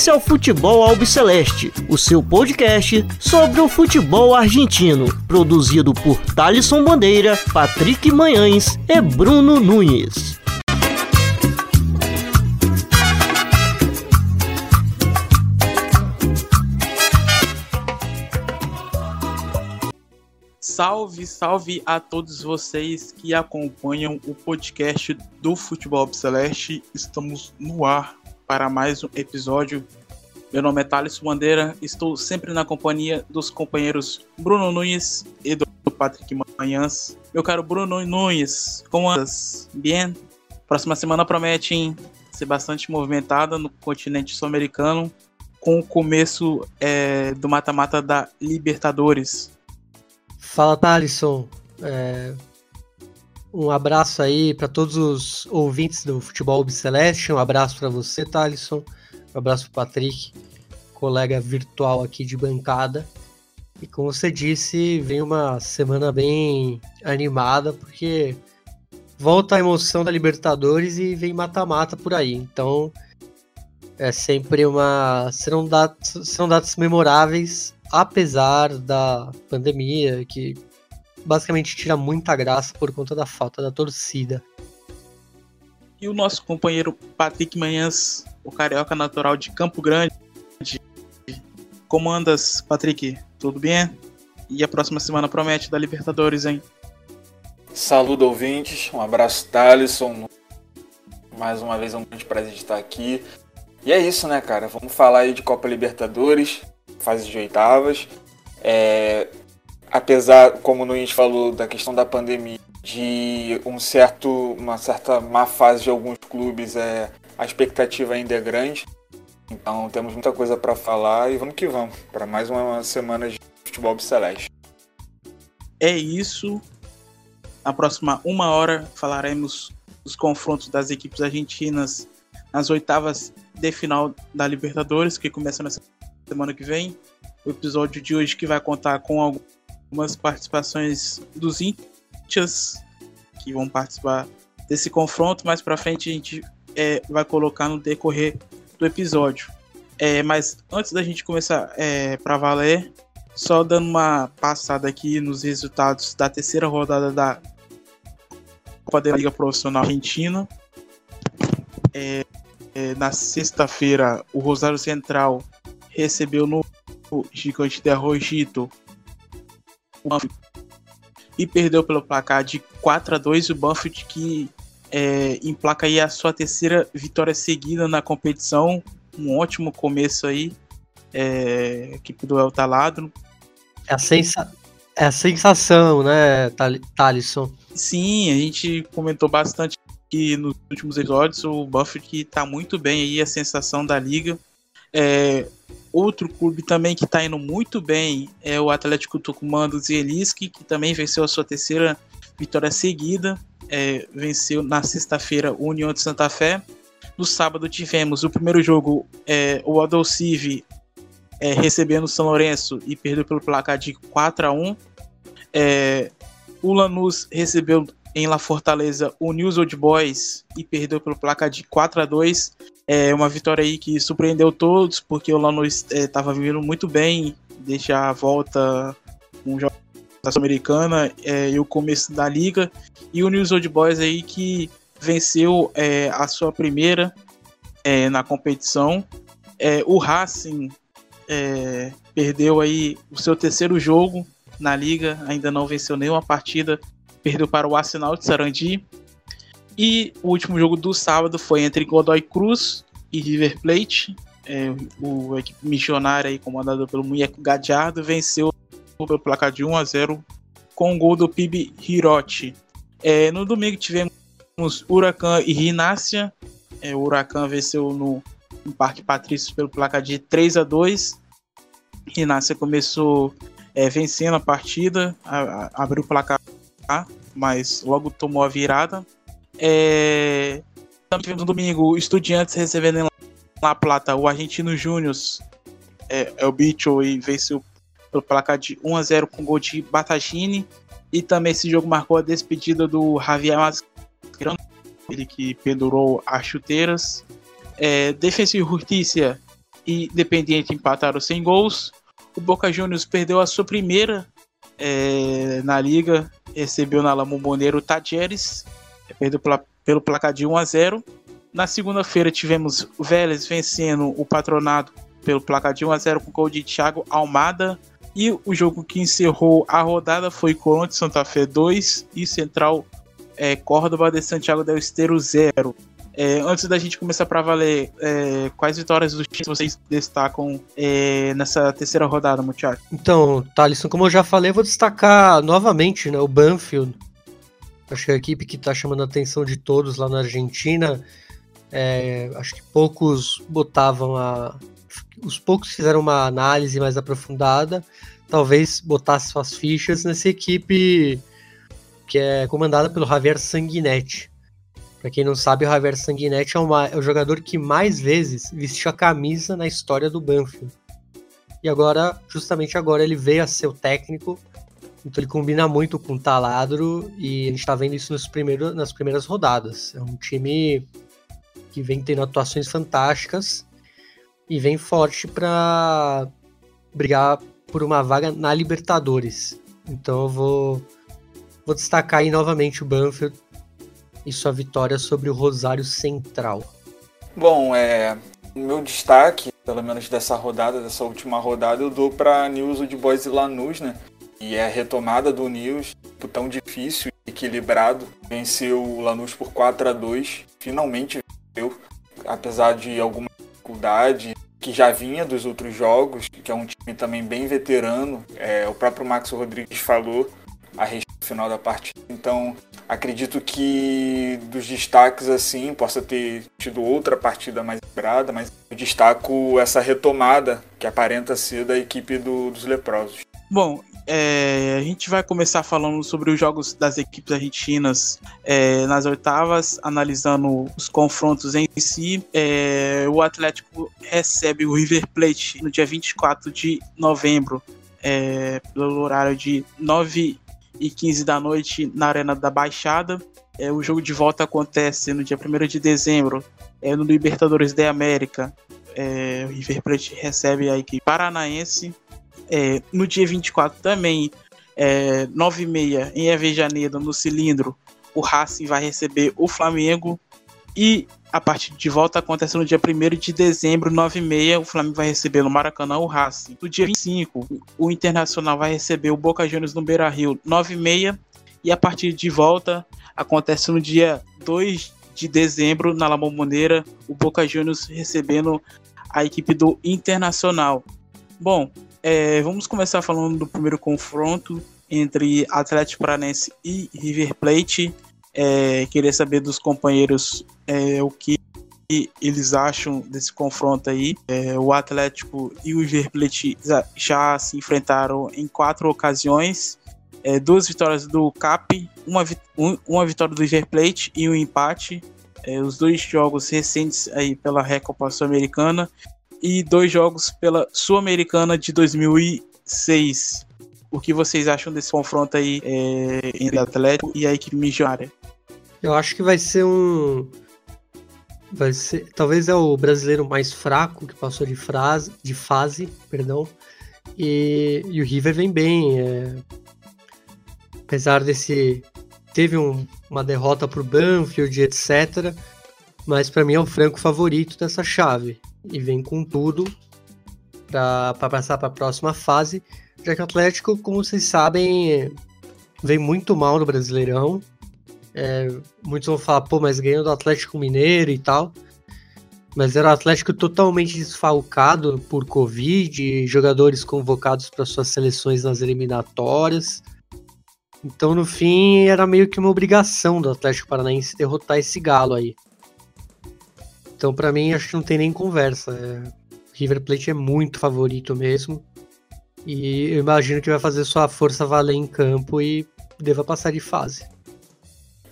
Esse é o Futebol Albiceleste, o seu podcast sobre o futebol argentino, produzido por Thalisson Bandeira, Patrick Manhães e Bruno Nunes. Salve, salve a todos vocês que acompanham o podcast do Futebol Celeste. Estamos no ar para mais um episódio. Meu nome é Thales Bandeira, estou sempre na companhia dos companheiros Bruno Nunes e do Patrick Manhãs. Meu caro Bruno Nunes, como andas? Bem? Próxima semana promete hein, ser bastante movimentada no continente sul-americano, com o começo é, do mata-mata da Libertadores. Fala, Thalisson. É, um abraço aí para todos os ouvintes do Futebol Celeste. Um abraço para você, Thalisson. Um abraço para Patrick, colega virtual aqui de bancada. E como você disse, vem uma semana bem animada, porque volta a emoção da Libertadores e vem mata-mata por aí. Então é sempre uma. Serão datas, serão datas memoráveis apesar da pandemia, que basicamente tira muita graça por conta da falta da torcida. E o nosso companheiro Patrick Manhãs, o carioca natural de Campo Grande. Como andas, Patrick? Tudo bem? E a próxima semana promete da Libertadores, hein? Saludo ouvintes, um abraço Thalisson. Mais uma vez é um grande prazer estar aqui. E é isso, né, cara? Vamos falar aí de Copa Libertadores fase de oitavas. É, apesar, como o Nunes falou, da questão da pandemia, de um certo, uma certa má fase de alguns clubes, é, a expectativa ainda é grande. Então temos muita coisa para falar e vamos que vamos para mais uma semana de futebol celeste. É isso. Na próxima uma hora falaremos dos confrontos das equipes argentinas nas oitavas de final da Libertadores, que começa na semana que vem. O episódio de hoje que vai contar com algumas participações dos índios que vão participar desse confronto. Mais para frente a gente é, vai colocar no decorrer do episódio. É, mas antes da gente começar é, para valer, só dando uma passada aqui nos resultados da terceira rodada da Copa da Liga Profissional Argentina. É, é, na sexta-feira, o Rosário Central recebeu no Gigante de Rojito e perdeu pelo placar de 4 a 2 o Banfield que é, emplaca aí a sua terceira vitória seguida na competição. Um ótimo começo aí é, equipe do El Taladro. É a, sensa é a sensação né Thalisson sim a gente comentou bastante que nos últimos episódios o Banfield que tá muito bem aí a sensação da liga. É, Outro clube também que está indo muito bem é o Atlético Tucumã do Zielinski, que também venceu a sua terceira vitória seguida. É, venceu na sexta-feira o União de Santa Fé. No sábado tivemos o primeiro jogo, é, o Adolcive é, recebendo o São Lourenço e perdeu pelo placar de 4 a 1 é, O Lanús recebeu em La Fortaleza o News Old Boys e perdeu pelo placar de 4 a 2 é uma vitória aí que surpreendeu todos, porque o Lanús estava é, vivendo muito bem, desde a volta um jogo da Sul-Americana é, e o começo da liga. E o News Old Boys aí que venceu é, a sua primeira é, na competição. É, o Racing é, perdeu aí o seu terceiro jogo na liga, ainda não venceu nenhuma partida, perdeu para o Arsenal de Sarandi. E o último jogo do sábado foi entre Godoy Cruz e River Plate. É, o equipe missionária aí, comandada pelo Munheco Gadiardo, venceu pelo placar de 1 a 0 com o gol do PIB Hirote. É, no domingo tivemos Huracan e Rinácia. É, o Huracan venceu no, no Parque Patrício pelo placar de 3 a 2 Rinácia começou é, vencendo a partida, a, a, abriu o placar, mas logo tomou a virada. É, também tivemos no domingo Estudiantes recebendo em La Plata o Argentino Júnior, é, é o Bicho, e venceu pelo placar de 1 a 0 com gol de Batagini. E também esse jogo marcou a despedida do Javier Mascherano, ele que pendurou as chuteiras. É, Defensa e Justiça e Independiente empataram sem gols. O Boca Juniors perdeu a sua primeira é, na liga, recebeu na La Bombonera o Tadieres, perdeu pela, pelo placar de 1 a 0. Na segunda-feira tivemos o Vélez vencendo o Patronato pelo placar de 1 a 0 com o gol de Thiago Almada. E o jogo que encerrou a rodada foi Colón de Santa Fé 2 e Central é, Córdoba de Santiago del Esteiro 0. É, antes da gente começar para valer, é, quais vitórias dos times vocês destacam é, nessa terceira rodada, Muchacho? Então, Thalisson, como eu já falei, eu vou destacar novamente né, o Banfield. Acho que é a equipe que está chamando a atenção de todos lá na Argentina. É, acho que poucos botavam a. Os poucos fizeram uma análise mais aprofundada. Talvez botasse suas fichas nessa equipe que é comandada pelo Javier Sanguinetti. Para quem não sabe, o Javier Sanguinetti é, uma, é, o jogador que mais vezes vestiu a camisa na história do Banfield. E agora, justamente agora, ele veio a ser o técnico. Então ele combina muito com o Taladro e a gente está vendo isso nos primeiros, nas primeiras rodadas. É um time que vem tendo atuações fantásticas e vem forte para brigar por uma vaga na Libertadores. Então eu vou, vou destacar aí novamente o Banfield e sua vitória sobre o Rosário Central. Bom, é, meu destaque, pelo menos dessa rodada, dessa última rodada, eu dou para News de Boys e Lanús, né? E é a retomada do News, tão difícil equilibrado. Venceu o Lanús por 4 a 2 finalmente venceu, apesar de alguma dificuldade que já vinha dos outros jogos, que é um time também bem veterano. É, o próprio Max Rodrigues falou a respeito do final da partida. Então, Acredito que dos destaques assim possa ter tido outra partida mais lembrada, mas eu destaco essa retomada que aparenta ser da equipe do, dos leprosos. Bom, é, a gente vai começar falando sobre os jogos das equipes argentinas é, nas oitavas, analisando os confrontos em si. É, o Atlético recebe o River Plate no dia 24 de novembro, é, pelo horário de 9 e 15 da noite na Arena da Baixada. É, o jogo de volta acontece no dia 1 de dezembro, é, no Libertadores da América. O River Plate recebe a equipe paranaense. É, no dia 24 também, é, 9h30 em Avejaneira, no cilindro, o Racing vai receber o Flamengo. E a partida de volta acontece no dia 1 de dezembro, 9h30. O Flamengo vai receber no Maracanã o Racing. No dia 25, o Internacional vai receber o Boca Juniors no Beira Rio, 9h30. E a partida de volta acontece no dia 2 de dezembro, na La o Boca Juniors recebendo a equipe do Internacional. Bom, é, vamos começar falando do primeiro confronto entre Atlético Paranense e River Plate. É, queria saber dos companheiros é, o que eles acham desse confronto aí. É, o Atlético e o River Plate já se enfrentaram em quatro ocasiões. É, duas vitórias do CAP, uma, um, uma vitória do River Plate e um empate. É, os dois jogos recentes aí pela Recopa Sul-Americana e dois jogos pela Sul-Americana de 2006. O que vocês acham desse confronto aí é, entre o Atlético e a equipe missionária? Eu acho que vai ser um. Vai ser. Talvez é o brasileiro mais fraco que passou de, frase, de fase, perdão. E, e o River vem bem. É... Apesar desse. Teve um, uma derrota pro Banfield, etc. Mas para mim é o franco favorito dessa chave. E vem com tudo para passar para a próxima fase. Já que o Atlético, como vocês sabem, vem muito mal no Brasileirão. É, muitos vão falar, pô, mas ganhou do Atlético Mineiro e tal. Mas era o Atlético totalmente desfalcado por Covid, jogadores convocados para suas seleções nas eliminatórias. Então, no fim, era meio que uma obrigação do Atlético Paranaense derrotar esse galo aí. Então, para mim, acho que não tem nem conversa. É, River Plate é muito favorito mesmo. E eu imagino que vai fazer sua força valer em campo e deva passar de fase.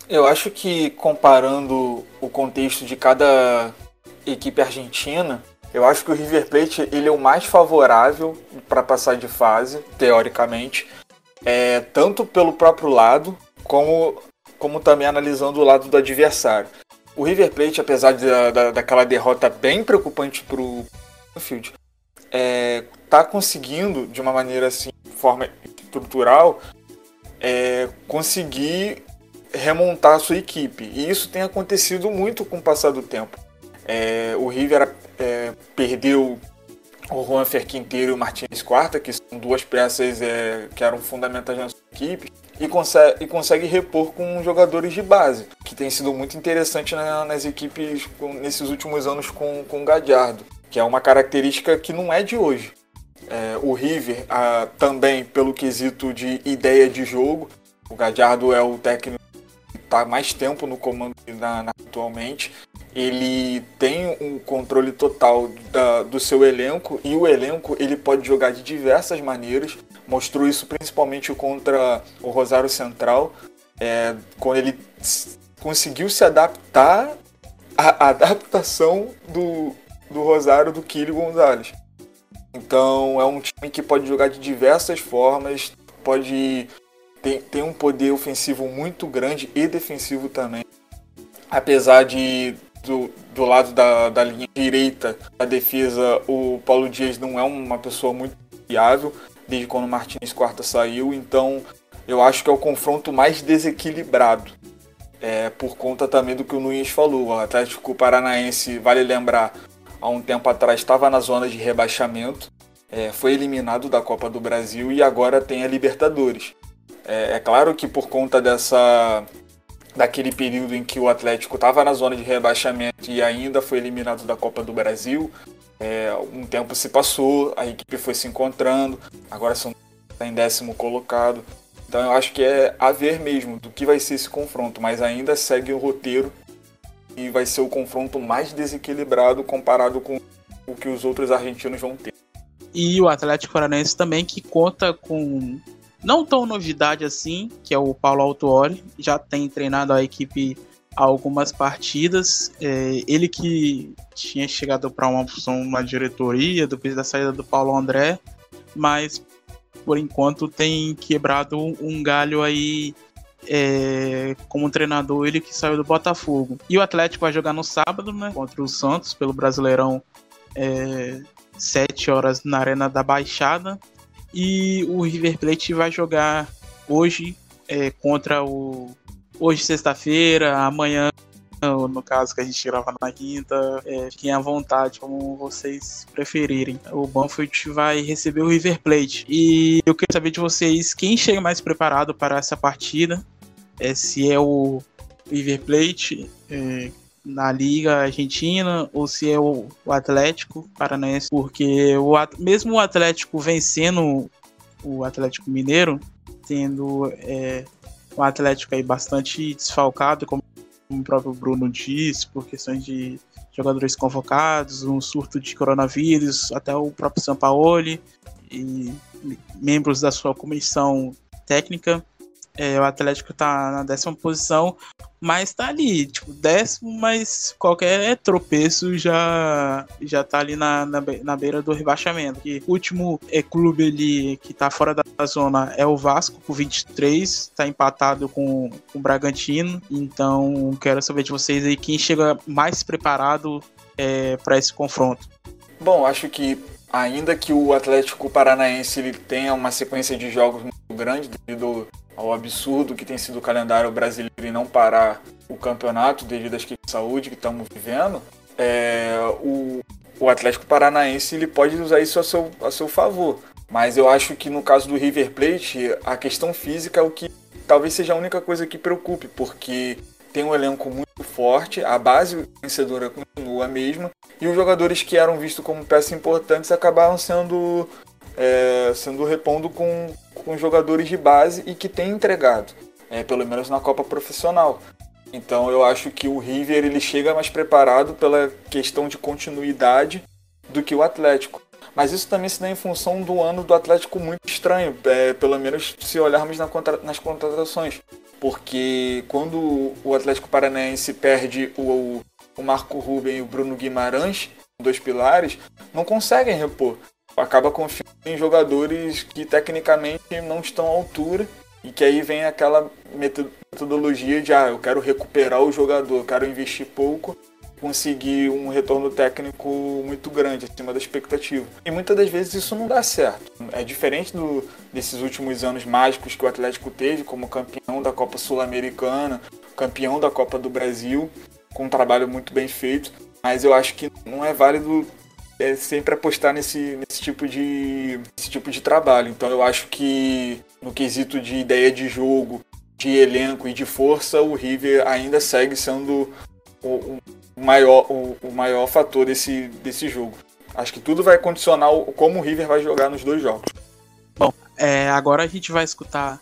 Eu acho que comparando o contexto de cada equipe argentina, eu acho que o River Plate ele é o mais favorável para passar de fase, teoricamente, é, tanto pelo próprio lado, como, como também analisando o lado do adversário. O River Plate, apesar de, da, daquela derrota bem preocupante para o Banfield é, tá conseguindo, de uma maneira assim, forma estrutural, é, conseguir remontar a sua equipe. E isso tem acontecido muito com o passar do tempo. É, o River é, perdeu o Juan Ferquinteiro e o Martins Quarta, que são duas peças é, que eram fundamentais na sua equipe, e consegue, e consegue repor com jogadores de base, que tem sido muito interessante na, nas equipes com, nesses últimos anos com, com o Gadiardo, que é uma característica que não é de hoje. É, o River, a, também pelo quesito de ideia de jogo, o Gadiardo é o técnico que está mais tempo no comando na, na, atualmente, ele tem um controle total da, do seu elenco e o elenco ele pode jogar de diversas maneiras. Mostrou isso principalmente contra o Rosário Central, é, quando ele conseguiu se adaptar à adaptação do, do Rosário do Kili Gonzalez. Então é um time que pode jogar de diversas formas, pode ter, ter um poder ofensivo muito grande e defensivo também. Apesar de do, do lado da, da linha direita da defesa, o Paulo Dias não é uma pessoa muito fiável, desde quando o Martins Quarta saiu, então eu acho que é o confronto mais desequilibrado. É, por conta também do que o Nunes falou. O Atlético Paranaense, vale lembrar, há um tempo atrás estava na zona de rebaixamento, é, foi eliminado da Copa do Brasil e agora tem a Libertadores. É, é claro que por conta dessa daquele período em que o Atlético estava na zona de rebaixamento e ainda foi eliminado da Copa do Brasil. É, um tempo se passou, a equipe foi se encontrando, agora são tá em décimo colocado. Então eu acho que é a ver mesmo do que vai ser esse confronto, mas ainda segue o roteiro e vai ser o confronto mais desequilibrado comparado com o que os outros argentinos vão ter. E o Atlético Paranaense também que conta com não tão novidade assim, que é o Paulo Autuori, já tem treinado a equipe algumas partidas. É, ele que tinha chegado para uma função na diretoria depois da saída do Paulo André, mas por enquanto tem quebrado um galho aí é, como treinador, ele que saiu do Botafogo. E o Atlético vai jogar no sábado, né, contra o Santos pelo Brasileirão, é, 7 horas na Arena da Baixada. E o River Plate vai jogar hoje é, contra o. Hoje, sexta-feira, amanhã, no caso que a gente grava na quinta, é, fiquem à vontade, como vocês preferirem. O Banfield vai receber o River Plate. E eu queria saber de vocês quem chega mais preparado para essa partida. É, se é o River Plate, é, na Liga Argentina ou se é o, o Atlético Paranaense, porque o, mesmo o Atlético vencendo o Atlético Mineiro, tendo é, um Atlético aí bastante desfalcado, como o próprio Bruno disse, por questões de jogadores convocados, um surto de coronavírus, até o próprio Sampaoli e membros da sua comissão técnica. É, o Atlético está na décima posição, mas tá ali, tipo, décimo, mas qualquer tropeço já já tá ali na, na, na beira do rebaixamento. O último é, clube ali que tá fora da zona é o Vasco, com 23, tá empatado com, com o Bragantino. Então, quero saber de vocês aí quem chega mais preparado é, para esse confronto. Bom, acho que ainda que o Atlético Paranaense ele tenha uma sequência de jogos muito grande devido ao absurdo que tem sido o calendário brasileiro e não parar o campeonato devido às questões de saúde que estamos vivendo, é, o, o Atlético Paranaense ele pode usar isso a seu, a seu favor. Mas eu acho que no caso do River Plate, a questão física é o que talvez seja a única coisa que preocupe, porque tem um elenco muito forte, a base vencedora continua a mesma, e os jogadores que eram vistos como peças importantes acabaram sendo é, sendo repondo com, com jogadores de base e que tem entregado, é, pelo menos na Copa Profissional. Então eu acho que o River ele chega mais preparado pela questão de continuidade do que o Atlético. Mas isso também se dá em função do ano do Atlético muito estranho, é, pelo menos se olharmos na contra, nas contratações. Porque quando o Atlético Paranaense perde o, o Marco Ruben e o Bruno Guimarães, dois pilares, não conseguem repor acaba confiando em jogadores que tecnicamente não estão à altura e que aí vem aquela metodologia de ah, eu quero recuperar o jogador, eu quero investir pouco conseguir um retorno técnico muito grande, acima da expectativa. E muitas das vezes isso não dá certo. É diferente do, desses últimos anos mágicos que o Atlético teve, como campeão da Copa Sul-Americana, campeão da Copa do Brasil, com um trabalho muito bem feito. Mas eu acho que não é válido é, sempre apostar nesse, nesse, tipo de, nesse tipo de trabalho. Então eu acho que no quesito de ideia de jogo, de elenco e de força, o River ainda segue sendo o, o maior, o, o, maior fator desse, desse jogo. Acho que tudo vai condicionar como o River vai jogar nos dois jogos. Bom, é, agora a gente vai escutar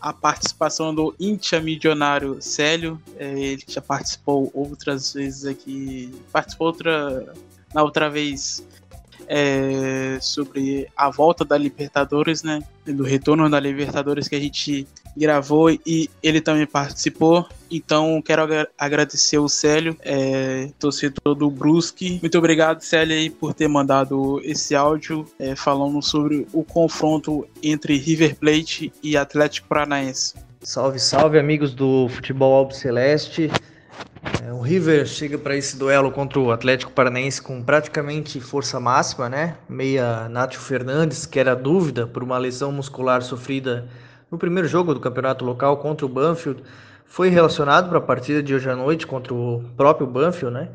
a participação do Intia Milionário Célio. É, ele já participou outras vezes aqui. Participou outra, na outra vez é, sobre a volta da Libertadores, né? Do retorno da Libertadores que a gente gravou e ele também participou. Então quero agradecer o Célio, é, torcedor do Brusque. Muito obrigado, Célio, aí, por ter mandado esse áudio é, falando sobre o confronto entre River Plate e Atlético Paranaense. Salve, salve, amigos do Futebol Albo Celeste. É, o River chega para esse duelo contra o Atlético Paranaense com praticamente força máxima, né? Meia Nátio Fernandes, que era dúvida por uma lesão muscular sofrida no primeiro jogo do campeonato local contra o Banfield, foi relacionado para a partida de hoje à noite contra o próprio Banfield, né?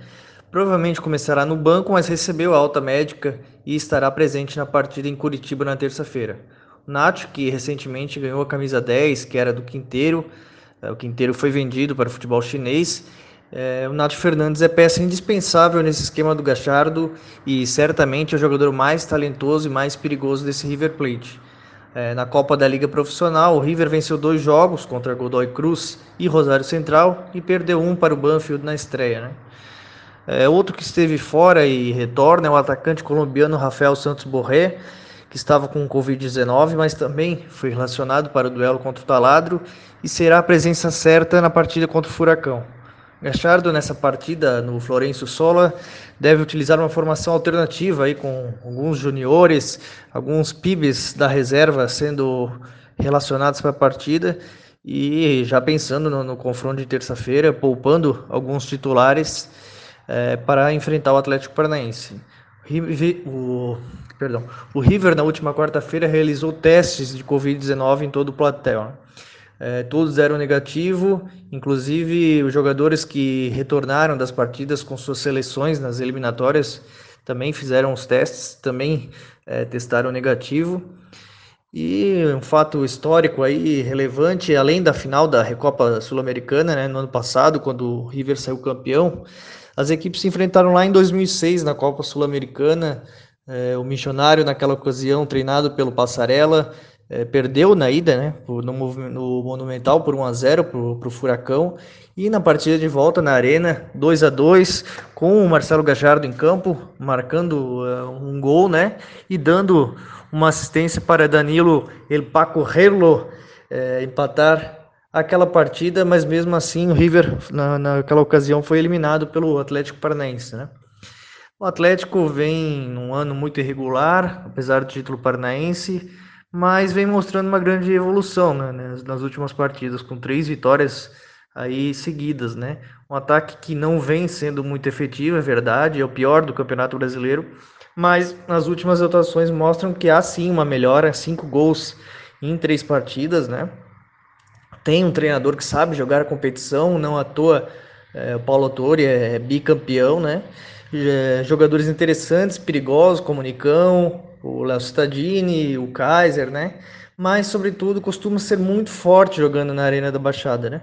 Provavelmente começará no banco, mas recebeu alta médica e estará presente na partida em Curitiba na terça-feira. O Nacho, que recentemente ganhou a camisa 10, que era do Quinteiro, é, o Quinteiro foi vendido para o futebol chinês é, o Nath Fernandes é peça indispensável nesse esquema do Gachardo e certamente é o jogador mais talentoso e mais perigoso desse River Plate. É, na Copa da Liga Profissional, o River venceu dois jogos contra Godoy Cruz e Rosário Central e perdeu um para o Banfield na estreia. Né? É, outro que esteve fora e retorna é o atacante colombiano Rafael Santos Borré, que estava com Covid-19, mas também foi relacionado para o duelo contra o Taladro e será a presença certa na partida contra o Furacão. Gachardo nessa partida no Florencio Sola deve utilizar uma formação alternativa aí com alguns juniores, alguns pibes da reserva sendo relacionados para a partida e já pensando no, no confronto de terça-feira, poupando alguns titulares é, para enfrentar o Atlético Paranaense. O, perdão, o River na última quarta-feira realizou testes de Covid-19 em todo o platel. É, todos eram negativo, inclusive os jogadores que retornaram das partidas com suas seleções nas eliminatórias também fizeram os testes, também é, testaram negativo. E um fato histórico aí relevante, além da final da Recopa Sul-Americana, né, no ano passado, quando o River saiu campeão, as equipes se enfrentaram lá em 2006 na Copa Sul-Americana. É, o Missionário, naquela ocasião, treinado pelo Passarella, é, perdeu na ida, né, no, no Monumental por 1 a 0 para o Furacão. E na partida de volta na Arena 2 a 2 com o Marcelo Gajardo em campo marcando uh, um gol, né, e dando uma assistência para Danilo El Paco é, empatar aquela partida, mas mesmo assim o River na, naquela ocasião foi eliminado pelo Atlético Paranaense, né. O Atlético vem num ano muito irregular, apesar do título paranaense, mas vem mostrando uma grande evolução né, nas últimas partidas, com três vitórias aí seguidas, né? Um ataque que não vem sendo muito efetivo, é verdade, é o pior do Campeonato Brasileiro, mas nas últimas atuações mostram que há sim uma melhora, cinco gols em três partidas, né? Tem um treinador que sabe jogar a competição, não à toa é, o Paulo Autori é bicampeão, né? É, jogadores interessantes, perigosos, como o Léo Cittadini, o Kaiser, né? Mas, sobretudo, costuma ser muito forte jogando na Arena da Baixada, né?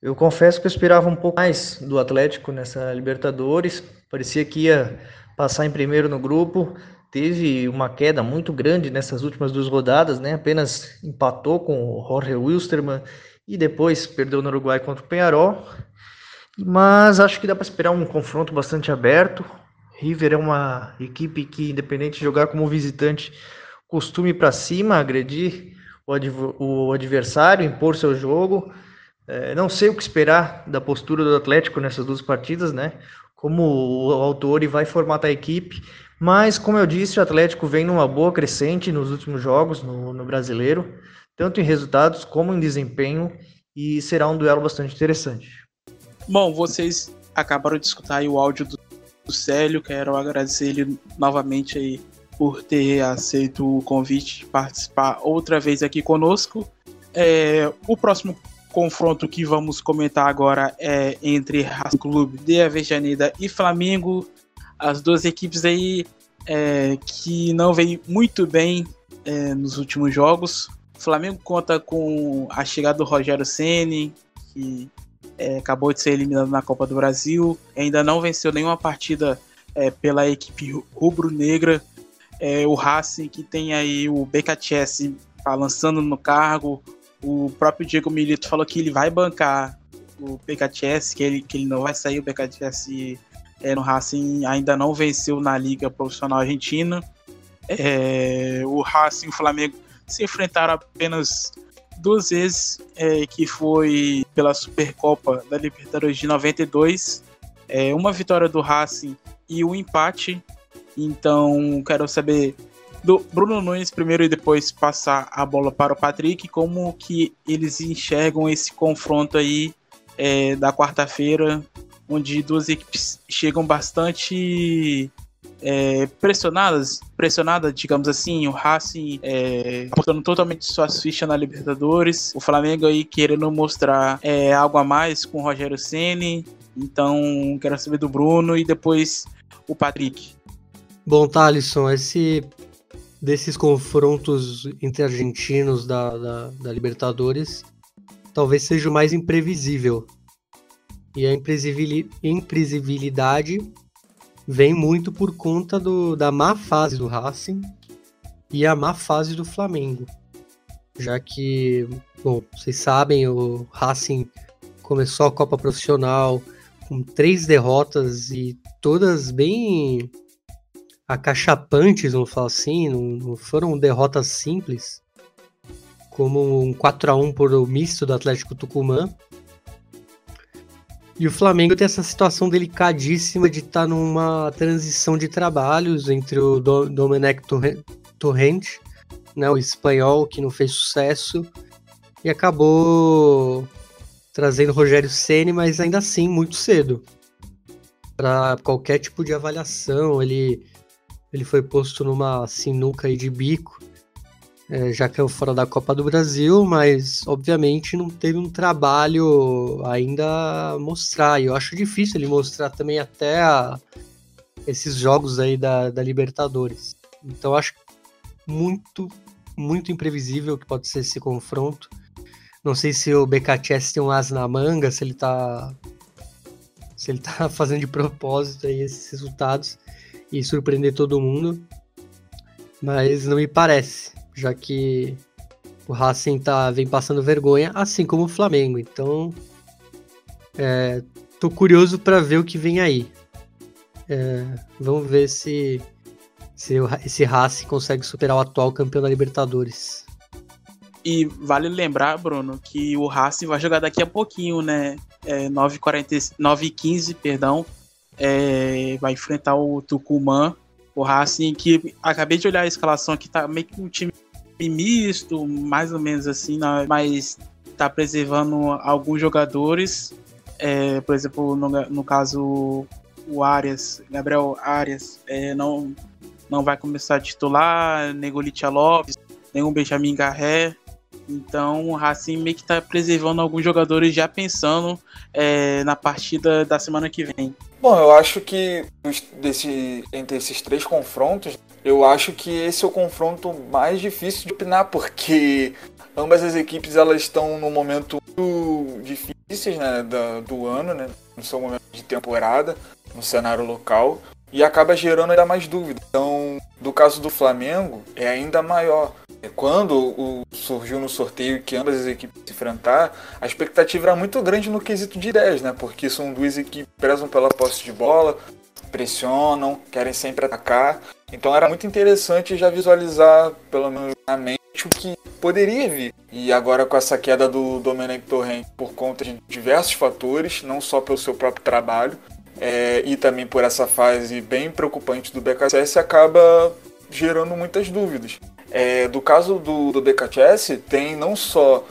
Eu confesso que eu esperava um pouco mais do Atlético nessa Libertadores. Parecia que ia passar em primeiro no grupo. Teve uma queda muito grande nessas últimas duas rodadas, né? Apenas empatou com o Jorge Wilstermann e depois perdeu no Uruguai contra o Penharol. Mas acho que dá para esperar um confronto bastante aberto. River é uma equipe que, independente de jogar como visitante, costuma ir para cima, agredir o, adv o, adversário, impor seu jogo. É, não sei o que esperar da postura do Atlético nessas duas partidas, né? Como o autor vai formatar a equipe, mas como eu disse, o Atlético vem numa boa crescente nos últimos jogos no, no brasileiro, tanto em resultados como em desempenho, e será um duelo bastante interessante. Bom, vocês acabaram de escutar o áudio do, do Célio, quero agradecer ele novamente aí por ter aceito o convite de participar outra vez aqui conosco. É, o próximo confronto que vamos comentar agora é entre Racing Clube de Avejaneda e Flamengo. As duas equipes aí é, que não vêm muito bem é, nos últimos jogos. O Flamengo conta com a chegada do Rogério Ceni, que é, acabou de ser eliminado na Copa do Brasil, ainda não venceu nenhuma partida é, pela equipe rubro-negra. É, o Racing, que tem aí o BKTS balançando no cargo, o próprio Diego Milito falou que ele vai bancar o BKTS, que ele, que ele não vai sair, o BKTS é, no Racing ainda não venceu na Liga Profissional Argentina. É, o Racing e o Flamengo se enfrentaram apenas duas vezes, é, que foi pela Supercopa da Libertadores de 92, é, uma vitória do Racing e um empate. Então, quero saber do Bruno Nunes primeiro e depois passar a bola para o Patrick, como que eles enxergam esse confronto aí é, da quarta-feira, onde duas equipes chegam bastante é, pressionadas, pressionada, digamos assim, o Racing é, apostando totalmente suas fichas na Libertadores, o Flamengo aí querendo mostrar é, algo a mais com o Rogério Ceni. Então, quero saber do Bruno e depois o Patrick. Bom, Thalisson, esse desses confrontos entre argentinos da, da, da Libertadores talvez seja o mais imprevisível. E a imprevisibilidade vem muito por conta do, da má fase do Racing e a má fase do Flamengo. Já que, bom, vocês sabem, o Racing começou a Copa Profissional com três derrotas e todas bem acachapantes, vamos falar assim, não, não foram derrotas simples, como um 4 a 1 por o misto do Atlético Tucumã e o Flamengo tem essa situação delicadíssima de estar tá numa transição de trabalhos entre o Do Domenech Torrente, né, o espanhol que não fez sucesso, e acabou trazendo Rogério Ceni, mas ainda assim muito cedo para qualquer tipo de avaliação. Ele ele foi posto numa sinuca aí de bico é, já que é fora da Copa do Brasil, mas obviamente não teve um trabalho ainda a mostrar. E eu acho difícil ele mostrar também até a, esses jogos aí da, da Libertadores. Então acho muito, muito imprevisível que pode ser esse confronto. Não sei se o BKTS tem um as na manga, se ele tá. Se ele tá fazendo de propósito aí esses resultados e surpreender todo mundo. Mas não me parece já que o Racing tá, vem passando vergonha, assim como o Flamengo. Então, é, tô curioso para ver o que vem aí. É, vamos ver se, se esse Racing consegue superar o atual campeão da Libertadores. E vale lembrar, Bruno, que o Racing vai jogar daqui a pouquinho, né? É, 9h15, perdão. É, vai enfrentar o Tucumã. O Racing, que acabei de olhar a escalação aqui, tá meio que um time misto, mais ou menos assim, mas tá preservando alguns jogadores. É, por exemplo, no, no caso, o Arias, Gabriel Arias, é, não, não vai começar a titular, Negolitia Lopes, nenhum Benjamin Garré. Então o Racing meio que tá preservando alguns jogadores já pensando é, na partida da semana que vem. Bom, eu acho que desse, entre esses três confrontos, eu acho que esse é o confronto mais difícil de opinar, porque ambas as equipes elas estão num momento muito difíceis né, do, do ano, né, no seu momento de temporada, no cenário local, e acaba gerando ainda mais dúvida. Então, do caso do Flamengo, é ainda maior. É quando o, surgiu no sorteio que ambas as equipes se enfrentar, a expectativa era muito grande no quesito de ideias, né? Porque são duas equipes que prezam pela posse de bola, pressionam, querem sempre atacar. Então era muito interessante já visualizar, pelo menos na mente, o que poderia vir. E agora com essa queda do Domenech Torrent por conta de diversos fatores, não só pelo seu próprio trabalho, é, e também por essa fase bem preocupante do BKSS, acaba gerando muitas dúvidas. É, do caso do, do BKSS, tem não só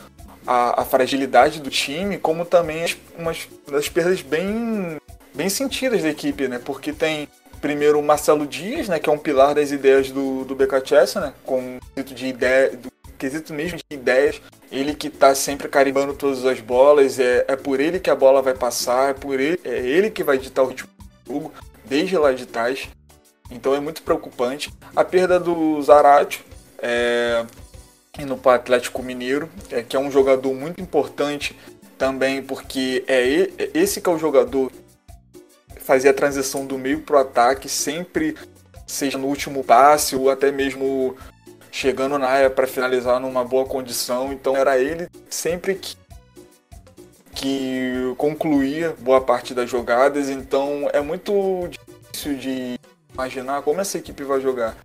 a, a fragilidade do time, como também as, umas das perdas bem, bem sentidas da equipe, né? Porque tem primeiro o Marcelo Dias, né, que é um pilar das ideias do, do BKTS, né, com quesito de ideia, do quesito mesmo de ideias, ele que está sempre carimbando todas as bolas, é, é por ele que a bola vai passar, é por ele, é ele que vai ditar o ritmo do jogo, desde lá de trás. Então é muito preocupante. A perda do Zaratio, é, indo para o Atlético Mineiro, é, que é um jogador muito importante também, porque é esse que é o jogador que fazia a transição do meio para o ataque, sempre seja no último passe ou até mesmo chegando na área para finalizar numa boa condição. Então era ele sempre que, que concluía boa parte das jogadas. Então é muito difícil de imaginar como essa equipe vai jogar.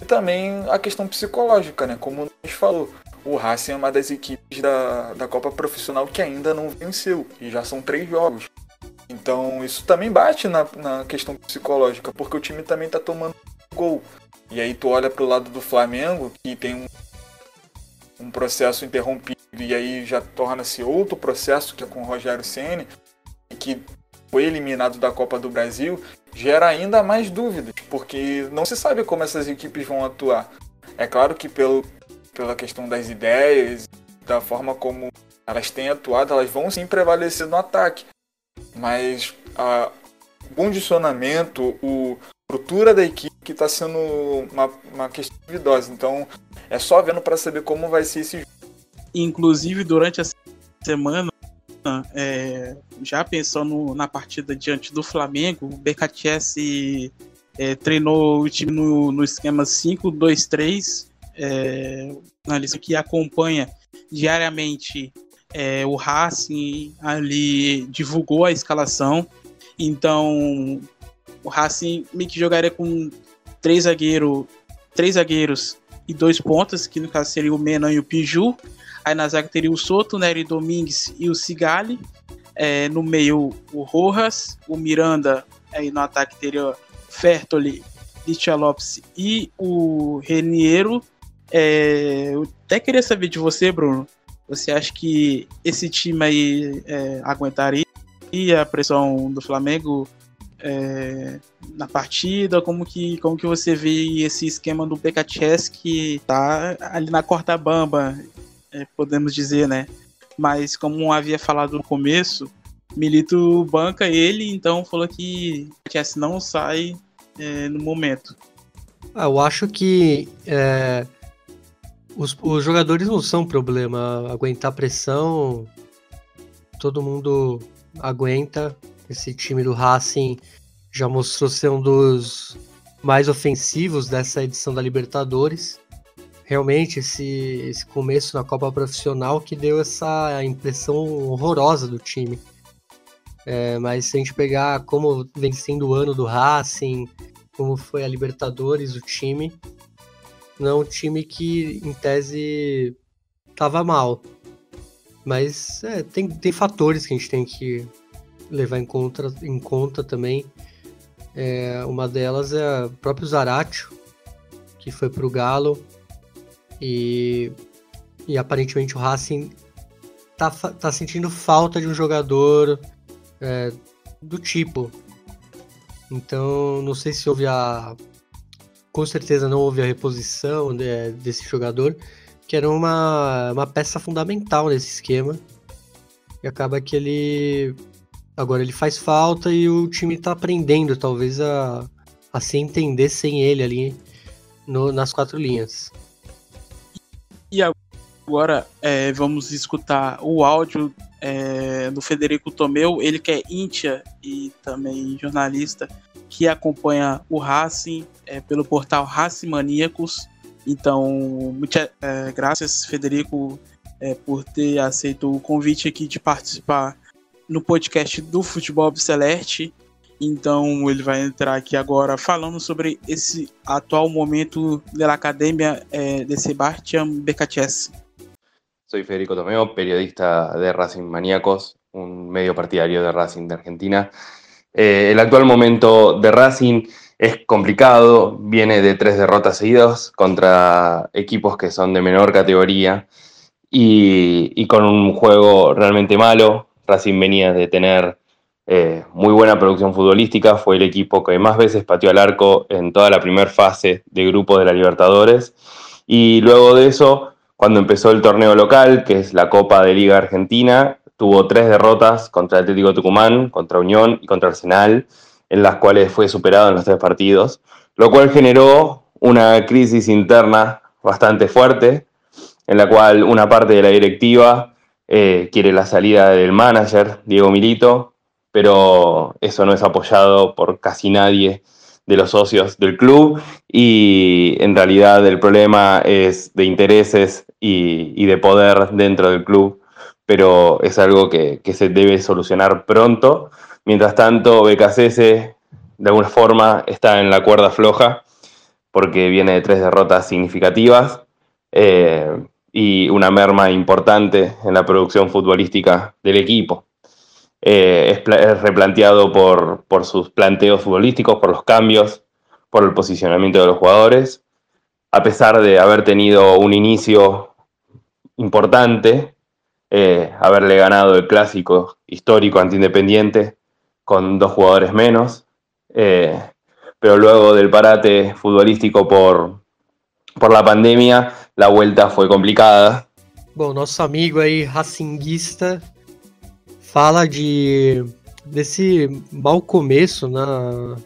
E também a questão psicológica, né? Como a gente falou, o Racing é uma das equipes da, da Copa Profissional que ainda não venceu. E já são três jogos. Então isso também bate na, na questão psicológica, porque o time também está tomando gol. E aí tu olha para o lado do Flamengo, que tem um, um processo interrompido, e aí já torna-se outro processo, que é com o Rogério Ceni que foi eliminado da Copa do Brasil, gera ainda mais dúvidas, porque não se sabe como essas equipes vão atuar. É claro que pelo, pela questão das ideias, da forma como elas têm atuado, elas vão sim prevalecer no ataque. Mas a, o condicionamento, o, a estrutura da equipe que está sendo uma, uma questão duvidosa. Então é só vendo para saber como vai ser esse jogo. Inclusive, durante a semana, é, já pensando na partida diante do Flamengo, o BKTS é, treinou o time no, no esquema 5-2-3, é, analista que acompanha diariamente é, o Racing ali divulgou a escalação, então o Racing meio que jogaria com três, zagueiro, três zagueiros e dois pontas, que no caso seria o Menan e o Piju, Aí na zaga teria o Soto, Nery Domingues e o Cigali. É, no meio, o Rojas, o Miranda. Aí no ataque teria Fertoli, Litia Lopes e o Reniero. É, eu até queria saber de você, Bruno. Você acha que esse time aí é, aguentaria a pressão do Flamengo é, na partida? Como que, como que você vê esse esquema do PKTS que tá ali na corta bamba? É, podemos dizer, né? Mas como havia falado no começo, Milito banca ele, então falou que Chess não sai é, no momento. Ah, eu acho que é, os, os, jogadores não são problema. Aguentar pressão, todo mundo aguenta. Esse time do Racing já mostrou ser um dos mais ofensivos dessa edição da Libertadores realmente esse, esse começo na Copa Profissional que deu essa impressão horrorosa do time. É, mas se a gente pegar como vem sendo o ano do Racing, como foi a Libertadores, o time, não é um time que, em tese, tava mal. Mas é, tem, tem fatores que a gente tem que levar em conta, em conta também. É, uma delas é o próprio Zaratio, que foi para o Galo e, e aparentemente o Racing tá, tá sentindo falta de um jogador é, do tipo. Então, não sei se houve a. Com certeza não houve a reposição de, desse jogador, que era uma, uma peça fundamental nesse esquema. E acaba que ele. Agora ele faz falta e o time tá aprendendo, talvez, a, a se entender sem ele ali no, nas quatro linhas. Agora é, vamos escutar o áudio é, do Federico Tomeu, ele que é íntia e também jornalista, que acompanha o Racing é, pelo portal Racing Maníacos. Então, muitas é, graças, Federico, é, por ter aceito o convite aqui de participar no podcast do Futebol Celeste. Então ele vai entrar aqui agora falando sobre esse atual momento da academia eh, de Sebastián BKTS. Soy Federico Tomeo, periodista de Racing Maníacos, un medio partidario de Racing de Argentina. Eh, el actual momento de Racing es complicado, viene de tres derrotas seguidas contra equipos que son de menor categoría y, con un juego realmente malo. Racing venía de tener eh, muy buena producción futbolística, fue el equipo que más veces pateó al arco en toda la primera fase de grupo de la Libertadores. Y luego de eso, cuando empezó el torneo local, que es la Copa de Liga Argentina, tuvo tres derrotas contra Atlético Tucumán, contra Unión y contra Arsenal, en las cuales fue superado en los tres partidos, lo cual generó una crisis interna bastante fuerte, en la cual una parte de la directiva eh, quiere la salida del manager, Diego Milito, pero eso no es apoyado por casi nadie de los socios del club y en realidad el problema es de intereses y, de poder dentro del club, pero es algo que, se debe solucionar pronto. Mientras tanto, BKCS de alguna forma está en la cuerda floja porque viene de tres derrotas significativas. Eh, y una merma importante en la producción futbolística del equipo. Eh, es, replanteado por, por, sus planteos futbolísticos, por los cambios, por el posicionamiento de los jugadores. A pesar de haber tenido un inicio importante, eh, haberle ganado el clásico histórico anti-independiente con dos jugadores menos, eh, pero luego del parate futbolístico por, por la pandemia, a volta foi complicada. Bom, nosso amigo aí, racinguista, fala de desse mau começo na,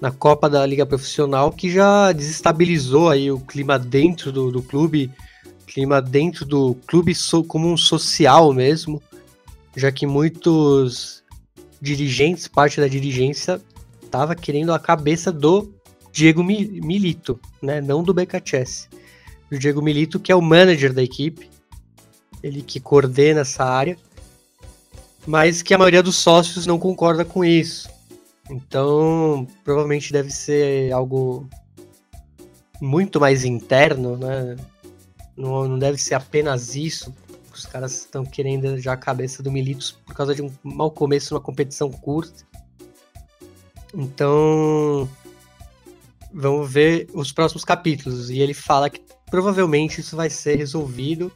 na Copa da Liga Profissional que já desestabilizou aí o clima dentro do, do clube, clima dentro do clube so, como um social mesmo, já que muitos dirigentes, parte da dirigência, estava querendo a cabeça do Diego Milito, né, não do BKCS do Diego Milito, que é o manager da equipe, ele que coordena essa área, mas que a maioria dos sócios não concorda com isso. Então, provavelmente deve ser algo muito mais interno, né? Não, não deve ser apenas isso. Os caras estão querendo já a cabeça do Milito por causa de um mau começo numa competição curta. Então, vamos ver os próximos capítulos. E ele fala que provavelmente isso vai ser resolvido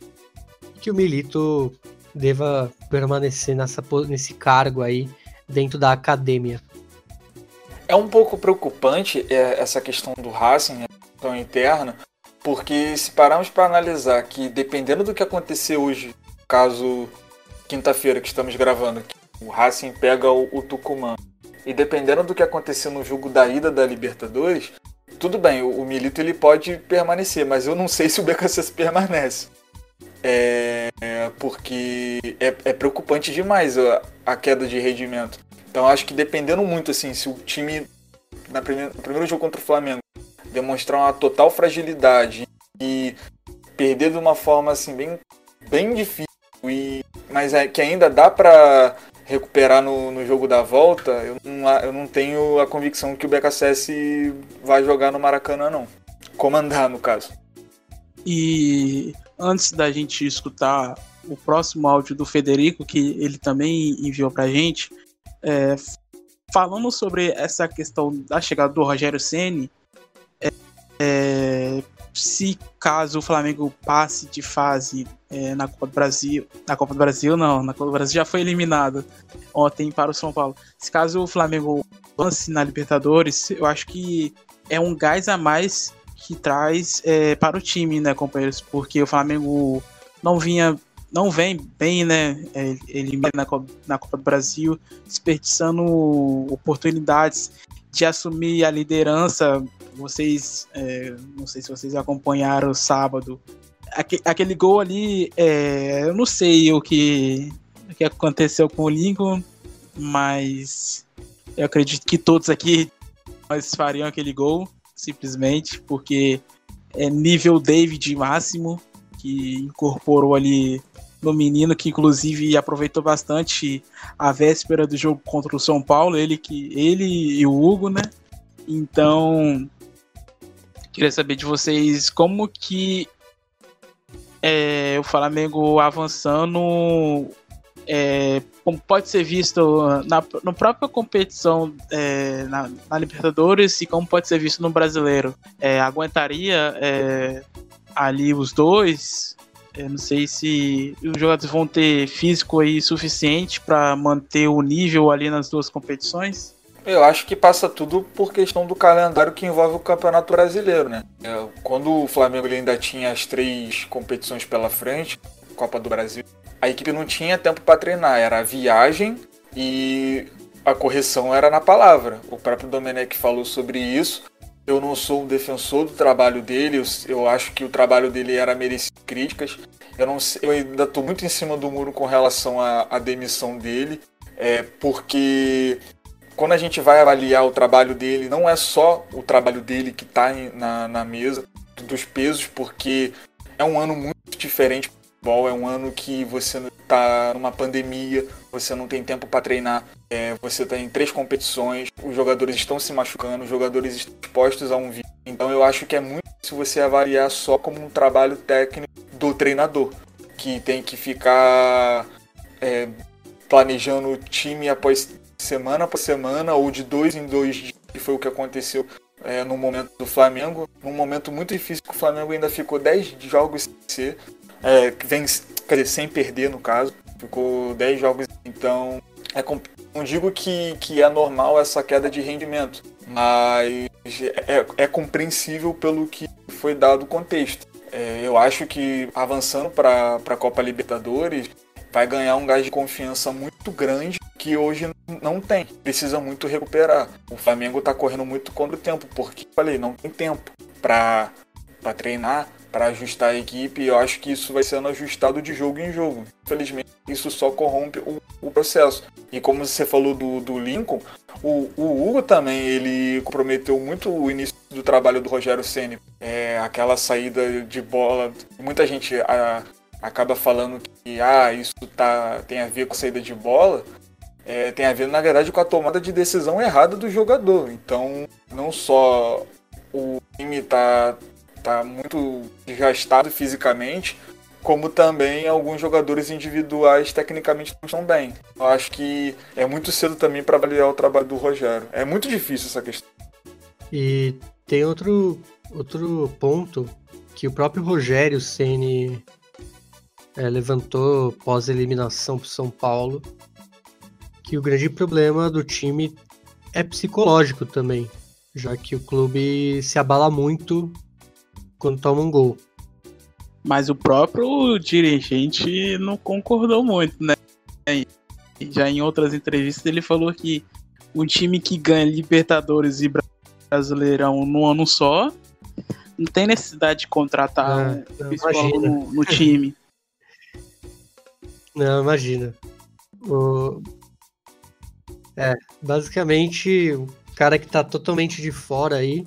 e que o Milito deva permanecer nessa, nesse cargo aí dentro da academia. É um pouco preocupante é, essa questão do Racing, a questão interna, porque se pararmos para analisar que dependendo do que acontecer hoje, caso quinta-feira que estamos gravando, que o Racing pega o, o Tucumã, e dependendo do que acontecer no jogo da ida da Libertadores, tudo bem, o, Milito ele pode permanecer, mas eu não sei se o BKSS permanece. É, porque é, é, preocupante demais a, a, queda de rendimento. Então acho que dependendo muito assim, se o time na primeira, no primeiro jogo contra o Flamengo demonstrar uma total fragilidade e perder de uma forma assim bem, bem difícil, e, mas é que ainda dá para recuperar no, no jogo da volta, eu não, eu não tenho a convicção que o BKSS vai jogar no Maracanã, não. Comandar, no caso. E antes da gente escutar o próximo áudio do Federico, que ele também enviou pra gente, é, falando sobre essa questão da chegada do Rogério Ceni, é, é, se caso o Flamengo passe de fase é, na Copa do Brasil, na Copa do Brasil não, na Copa do Brasil já foi eliminado ontem para o São Paulo. Se caso o Flamengo lance na Libertadores, eu acho que é um gás a mais que traz é, para o time, né, companheiros? Porque o Flamengo não vinha, não vem bem, né? É, ele na Copa, na Copa do Brasil, desperdiçando oportunidades de assumir a liderança vocês, é, não sei se vocês acompanharam sábado. aquele gol ali, é, eu não sei o que, o que aconteceu com o Lincoln, mas eu acredito que todos aqui nós fariam aquele gol, simplesmente, porque é nível David máximo, que incorporou ali no menino, que inclusive aproveitou bastante a véspera do jogo contra o São Paulo, ele, que, ele e o Hugo, né? Então, Queria saber de vocês como que é, o Flamengo avançando é, pode ser visto na, na própria competição é, na, na, Libertadores e como pode ser visto no Brasileiro. É, aguentaria é, ali os dois Eu não sei se os jogadores vão ter físico aí suficiente para manter o nível ali nas duas competições. Eu acho que passa tudo por questão do calendário que envolve o Campeonato Brasileiro, né? É, quando o Flamengo ainda tinha as três competições pela frente, Copa do Brasil, a equipe não tinha tempo para treinar, era a viagem e a correção era na palavra. O próprio Domenech falou sobre isso. Eu não sou um defensor do trabalho dele, eu, acho que o trabalho dele era merecido críticas. Eu, não, eu ainda estou muito em cima do muro com relação à, à demissão dele, é, porque quando a gente vai avaliar o trabalho dele, não é só o trabalho dele que está na, na mesa dos pesos, porque é um ano muito diferente futebol, é um ano que você está numa pandemia, você não tem tempo para treinar, é, você está em três competições, os jogadores estão se machucando, os jogadores estão expostos a um vírus. Então eu acho que é muito se você avaliar só como um trabalho técnico do treinador, que tem que ficar é, planejando o time após semana após semana ou de dois em dois dias, que foi o que aconteceu é, no momento do Flamengo, num momento muito difícil que o Flamengo ainda ficou 10 jogos sem ser, é, quer dizer, sem perder no caso, ficou 10 jogos, então é, não digo que, que é normal essa queda de rendimento, mas é, é compreensível pelo que foi dado o contexto. É, eu acho que avançando para a Copa Libertadores vai ganhar um gás de confiança muito grande que hoje não tem. Precisa muito recuperar. O Flamengo está correndo muito contra o tempo, porque falei, não tem tempo para treinar, para ajustar a equipe. E eu acho que isso vai sendo ajustado de jogo em jogo. Infelizmente, isso só corrompe o, o processo. E como você falou do, do Lincoln, o, o Hugo também ele comprometeu muito o início do trabalho do Rogério Ceni. É, aquela saída de bola. Muita gente a, acaba falando que ah, isso tá, tem a ver com a saída de bola. É, tem a ver, na verdade, com a tomada de decisão errada do jogador. Então, não só o time tá, tá muito desgastado fisicamente, como também alguns jogadores individuais tecnicamente não estão bem. Eu acho que é muito cedo também para avaliar o trabalho do Rogério. É muito difícil essa questão. E tem outro, outro ponto que o próprio Rogério Ceni é, levantou pós-eliminação para São Paulo, que o grande problema do time é psicológico também, já que o clube se abala muito quando toma um gol. Mas o próprio dirigente não concordou muito, né? Já em outras entrevistas ele falou que um time que ganha Libertadores e Brasileirão no ano só não tem necessidade de contratar é, um psicólogo no, no time. Não, imagina. O... É, basicamente, o cara que tá totalmente de fora aí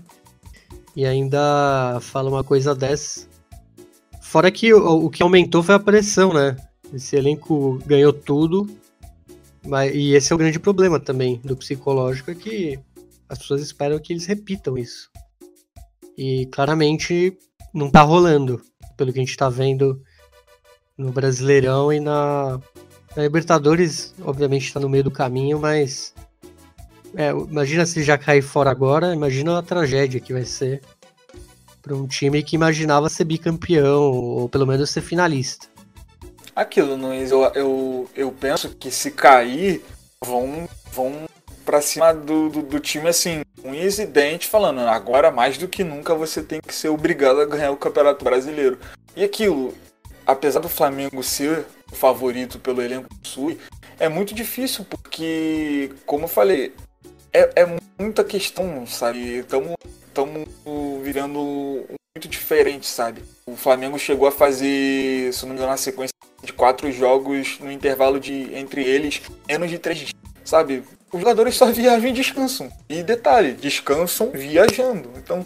e ainda fala uma coisa dessa. Fora que o, o que aumentou foi a pressão, né? Esse elenco ganhou tudo, mas, e esse é o grande problema também do psicológico, é que as pessoas esperam que eles repitam isso. E claramente não tá rolando, pelo que a gente tá vendo no Brasileirão e na, na Libertadores, obviamente está no meio do caminho, mas é, imagina se já cair fora agora, imagina a tragédia que vai ser para um time que imaginava ser bicampeão ou pelo menos ser finalista. Aquilo, Nunes, eu, eu, eu penso que se cair, vão, vão para cima do, do, do, time assim, um incidente falando, agora mais do que nunca você tem que ser obrigado a ganhar o Campeonato Brasileiro. E aquilo, apesar do Flamengo ser o favorito pelo elenco do Sul, é muito difícil, porque, como eu falei, é, é muita questão, sabe? Estamos vivendo muito diferente, sabe? O Flamengo chegou a fazer, se não me engano, uma sequência de quatro jogos no intervalo de entre eles menos de três dias, sabe? Os jogadores só viajam e descansam. E detalhe, descansam viajando. Então,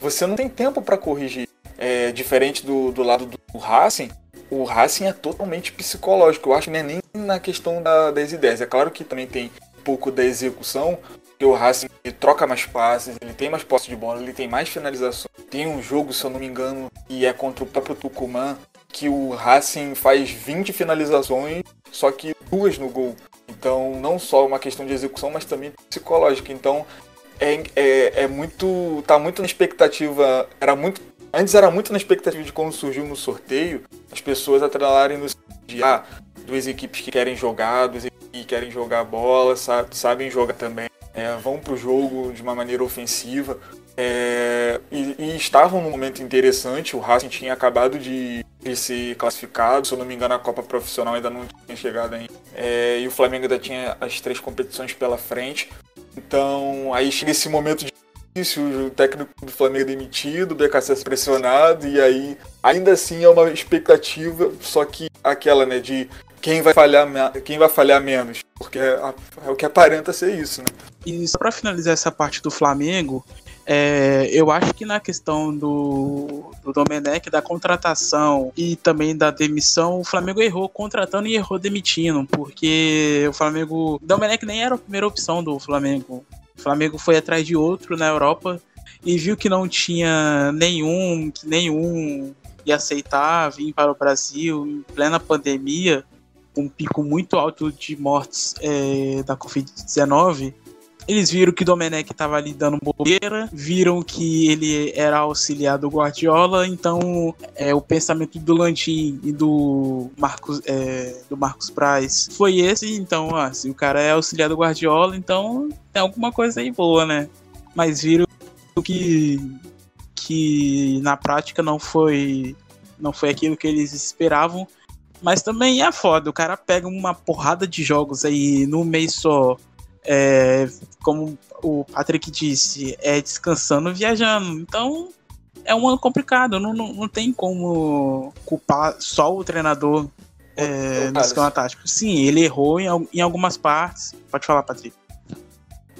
você não tem tempo para corrigir. É diferente do, do lado do Racing, o Racing é totalmente psicológico. Eu acho que não é nem na questão da, das ideias. É claro que também tem um pouco da execução, que o Racing troca mais passes, ele tem mais posse de bola, ele tem mais finalizações. Tem um jogo, se eu não me engano, e é contra o próprio Tucumã, que o Racing faz 20 finalizações, só que duas no gol. Então, não só uma questão de execução, mas também psicológica. Então, é, é, é muito. tá muito na expectativa. Era muito Antes era muito na expectativa de quando surgiu no sorteio, as pessoas atrelarem no de ah, duas equipes que querem jogar, duas equipes que querem jogar bola, sabe, sabem jogar também, é, vão pro jogo de uma maneira ofensiva. É, e, e, estavam num momento interessante, o Racing tinha acabado de, de, ser classificado, se eu não me engano a Copa Profissional ainda não tinha chegado ainda, é, e o Flamengo ainda tinha as três competições pela frente, então aí chega esse momento difícil, o técnico do Flamengo demitido, o BKC pressionado, e aí ainda assim é uma expectativa, só que aquela né, de quem vai falhar, quem vai falhar menos, porque é, é o que aparenta ser isso, né? E só para finalizar essa parte do Flamengo, é, eu acho que na questão do, do Domenech, da contratação e também da demissão, o Flamengo errou contratando e errou demitindo, porque o Flamengo. Domenech nem era a primeira opção do Flamengo. O Flamengo foi atrás de outro na Europa e viu que não tinha nenhum, que nenhum ia aceitar vir para o Brasil em plena pandemia, um pico muito alto de mortes é, da Covid-19 eles viram que o Domenech estava ali dando bobeira, viram que ele era auxiliar do Guardiola, então é, o pensamento do Lantin e do Marcos, é, do Marcos Braz foi esse, então, ah, se o cara é auxiliar do Guardiola, então tem alguma coisa aí boa, né? Mas viram que, que na prática não foi, não foi aquilo que eles esperavam. Mas também é foda, o cara pega uma porrada de jogos aí no mês só é, como o Patrick disse, é descansando viajando. Então é um ano complicado, não, não, não tem como culpar só o treinador é, no esquema tático. Sim, ele errou em, em algumas partes. Pode falar, Patrick.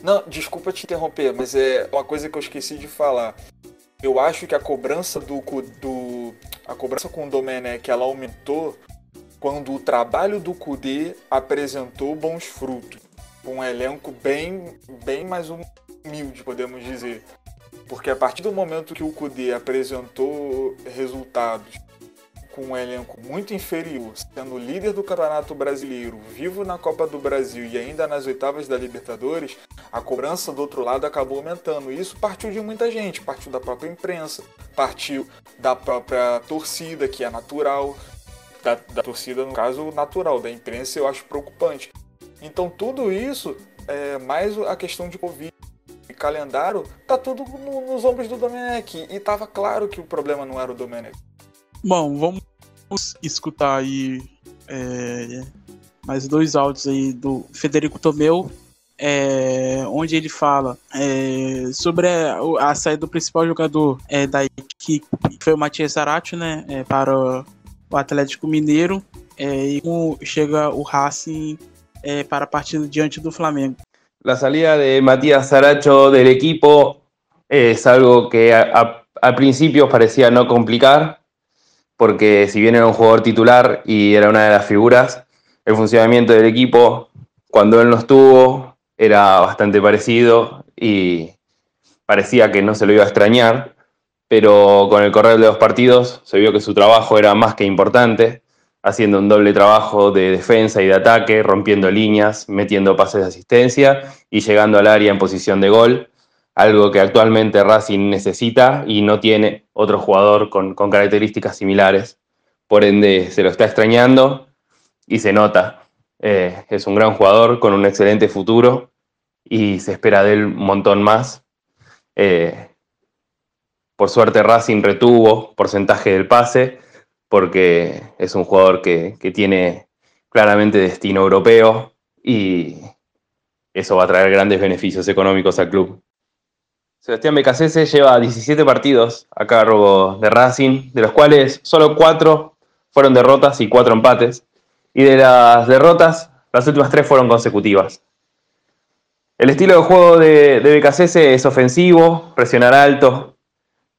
Não, desculpa te interromper, mas é uma coisa que eu esqueci de falar. Eu acho que a cobrança do, do a cobrança com o Domenech ela aumentou quando o trabalho do Kudê apresentou bons frutos um elenco bem, bem mais humilde, podemos dizer. Porque a partir do momento que o Kudê apresentou resultados com um elenco muito inferior, sendo líder do Campeonato Brasileiro, vivo na Copa do Brasil e ainda nas oitavas da Libertadores, a cobrança do outro lado acabou aumentando. E isso partiu de muita gente, partiu da própria imprensa, partiu da própria torcida, que é natural, da, da torcida, no caso, natural, da imprensa, eu acho preocupante. Então tudo isso, é, mais a questão de Covid e calendário, tá tudo no, nos ombros do Domenech. E tava claro que o problema não era o Domenech. Bom, vamos escutar aí é, mais dois áudios aí do Federico Tomeu, é, onde ele fala é, sobre a, a, saída do principal jogador é, da equipe, que foi o Matias Zarate, né, é, para o Atlético Mineiro, é, e chega o Racing eh, para partido diante do Flamengo. La salida de Matías Saracho del equipo es algo que al principio parecía no complicar, porque si bien era un jugador titular y era una de las figuras, el funcionamiento del equipo cuando él no estuvo era bastante parecido y parecía que no se lo iba a extrañar, pero con el correr de los partidos se vio que su trabajo era más que importante haciendo un doble trabajo de defensa y de ataque, rompiendo líneas, metiendo pases de asistencia y llegando al área en posición de gol, algo que actualmente Racing necesita y no tiene otro jugador con, características similares. Por ende, se lo está extrañando y se nota. Eh, es un gran jugador con un excelente futuro y se espera de él un montón más. Eh, por suerte Racing retuvo porcentaje del pase porque es un jugador que, que tiene claramente destino europeo y eso va a traer grandes beneficios económicos al club. Sebastián Becasese lleva 17 partidos a cargo de Racing, de los cuales solo 4 fueron derrotas y 4 empates. Y de las derrotas, las últimas 3 fueron consecutivas. El estilo de juego de, de Becasese es ofensivo, presionar alto,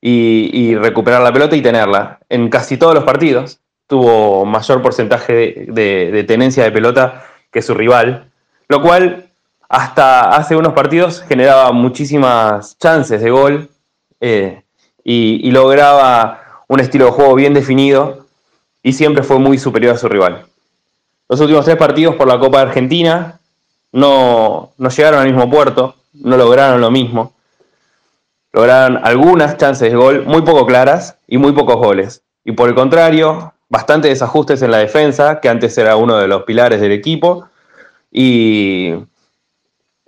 y, recuperar la pelota y tenerla. En casi todos los partidos tuvo mayor porcentaje de, tenencia de pelota que su rival, lo cual hasta hace unos partidos generaba muchísimas chances de gol eh, y, lograba un estilo de juego bien definido y siempre fue muy superior a su rival. Los últimos tres partidos por la Copa de Argentina no, no llegaron al mismo puerto, no lograron lo mismo lograron algunas chances de gol muy poco claras y muy pocos goles. Y por el contrario, bastante desajustes en la defensa, que antes era uno de los pilares del equipo, y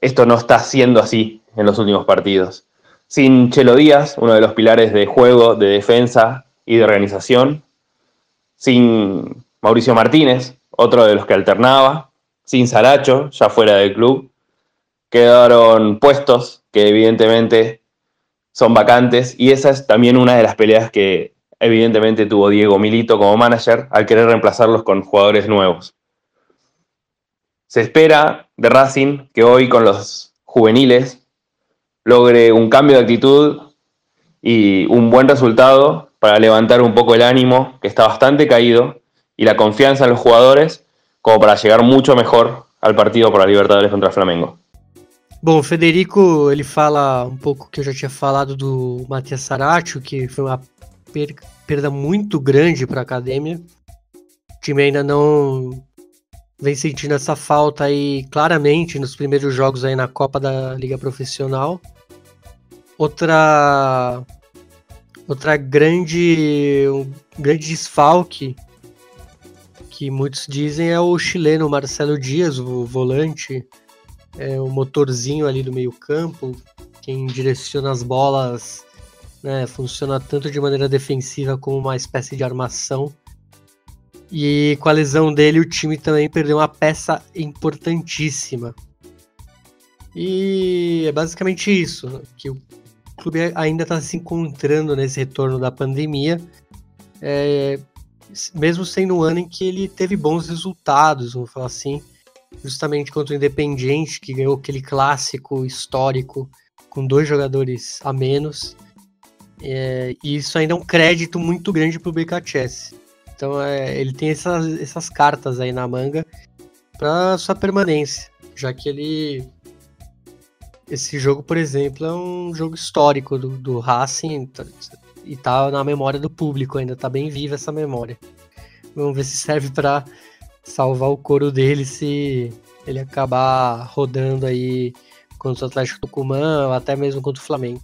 esto no está siendo así en los últimos partidos. Sin Chelo Díaz, uno de los pilares de juego, de defensa y de organización, sin Mauricio Martínez, otro de los que alternaba, sin Saracho, ya fuera del club, quedaron puestos que evidentemente son vacantes y esa es también una de las peleas que evidentemente tuvo Diego Milito como manager al querer reemplazarlos con jugadores nuevos. Se espera de Racing que hoy con los juveniles logre un cambio de actitud y un buen resultado para levantar un poco el ánimo que está bastante caído y la confianza en los jugadores como para llegar mucho mejor al partido por la Libertadores contra Flamengo. Bom, o Federico ele fala um pouco que eu já tinha falado do Matias Saracho, que foi uma per perda muito grande para a academia. O time ainda não vem sentindo essa falta aí claramente nos primeiros jogos aí na Copa da Liga Profissional. Outra outra grande um grande desfalque que muitos dizem é o chileno Marcelo Dias, o volante é, o motorzinho ali do meio campo, quem direciona as bolas, né, funciona tanto de maneira defensiva como uma espécie de armação. E com a lesão dele, o time também perdeu uma peça importantíssima. E é basicamente isso, que o clube ainda está se encontrando nesse retorno da pandemia, é, mesmo sendo um ano em que ele teve bons resultados, vamos falar assim, justamente contra o Independiente, que ganhou aquele clássico histórico com dois jogadores a menos. É, e isso ainda é um crédito muito grande para o BKCS. Então é, ele tem essas, essas cartas aí na manga para sua permanência, já que ele esse jogo, por exemplo, é um jogo histórico do, do Racing tá, e tá na memória do público ainda, tá bem viva essa memória. Vamos ver se serve para salvar o couro dele se ele acabar rodando aí contra o Atlético Tucumã ou até mesmo contra o Flamengo.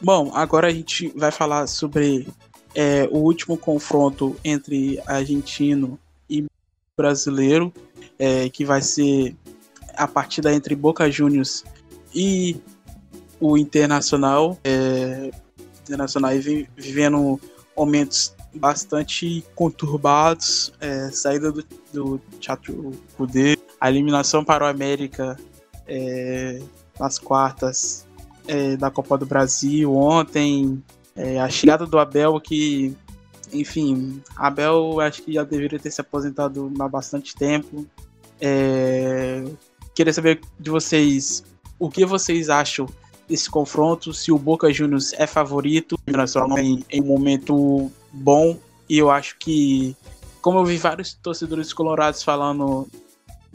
Bom, agora a gente vai falar sobre é, o último confronto entre argentino e brasileiro, é, que vai ser a partida entre Boca Juniors e o Internacional. É, Internacional vivendo momentos bastante conturbados, é, saída do, do Teatro Kudê, a eliminação para o América é, nas quartas é, da Copa do Brasil ontem, é, a chegada do Abel que, enfim, Abel acho que já deveria ter se aposentado há bastante tempo. É, queria saber de vocês o que vocês acham desse confronto, se o Boca Juniors é favorito, em, em um momento bom. E eu acho que, como eu vi vários torcedores colorados falando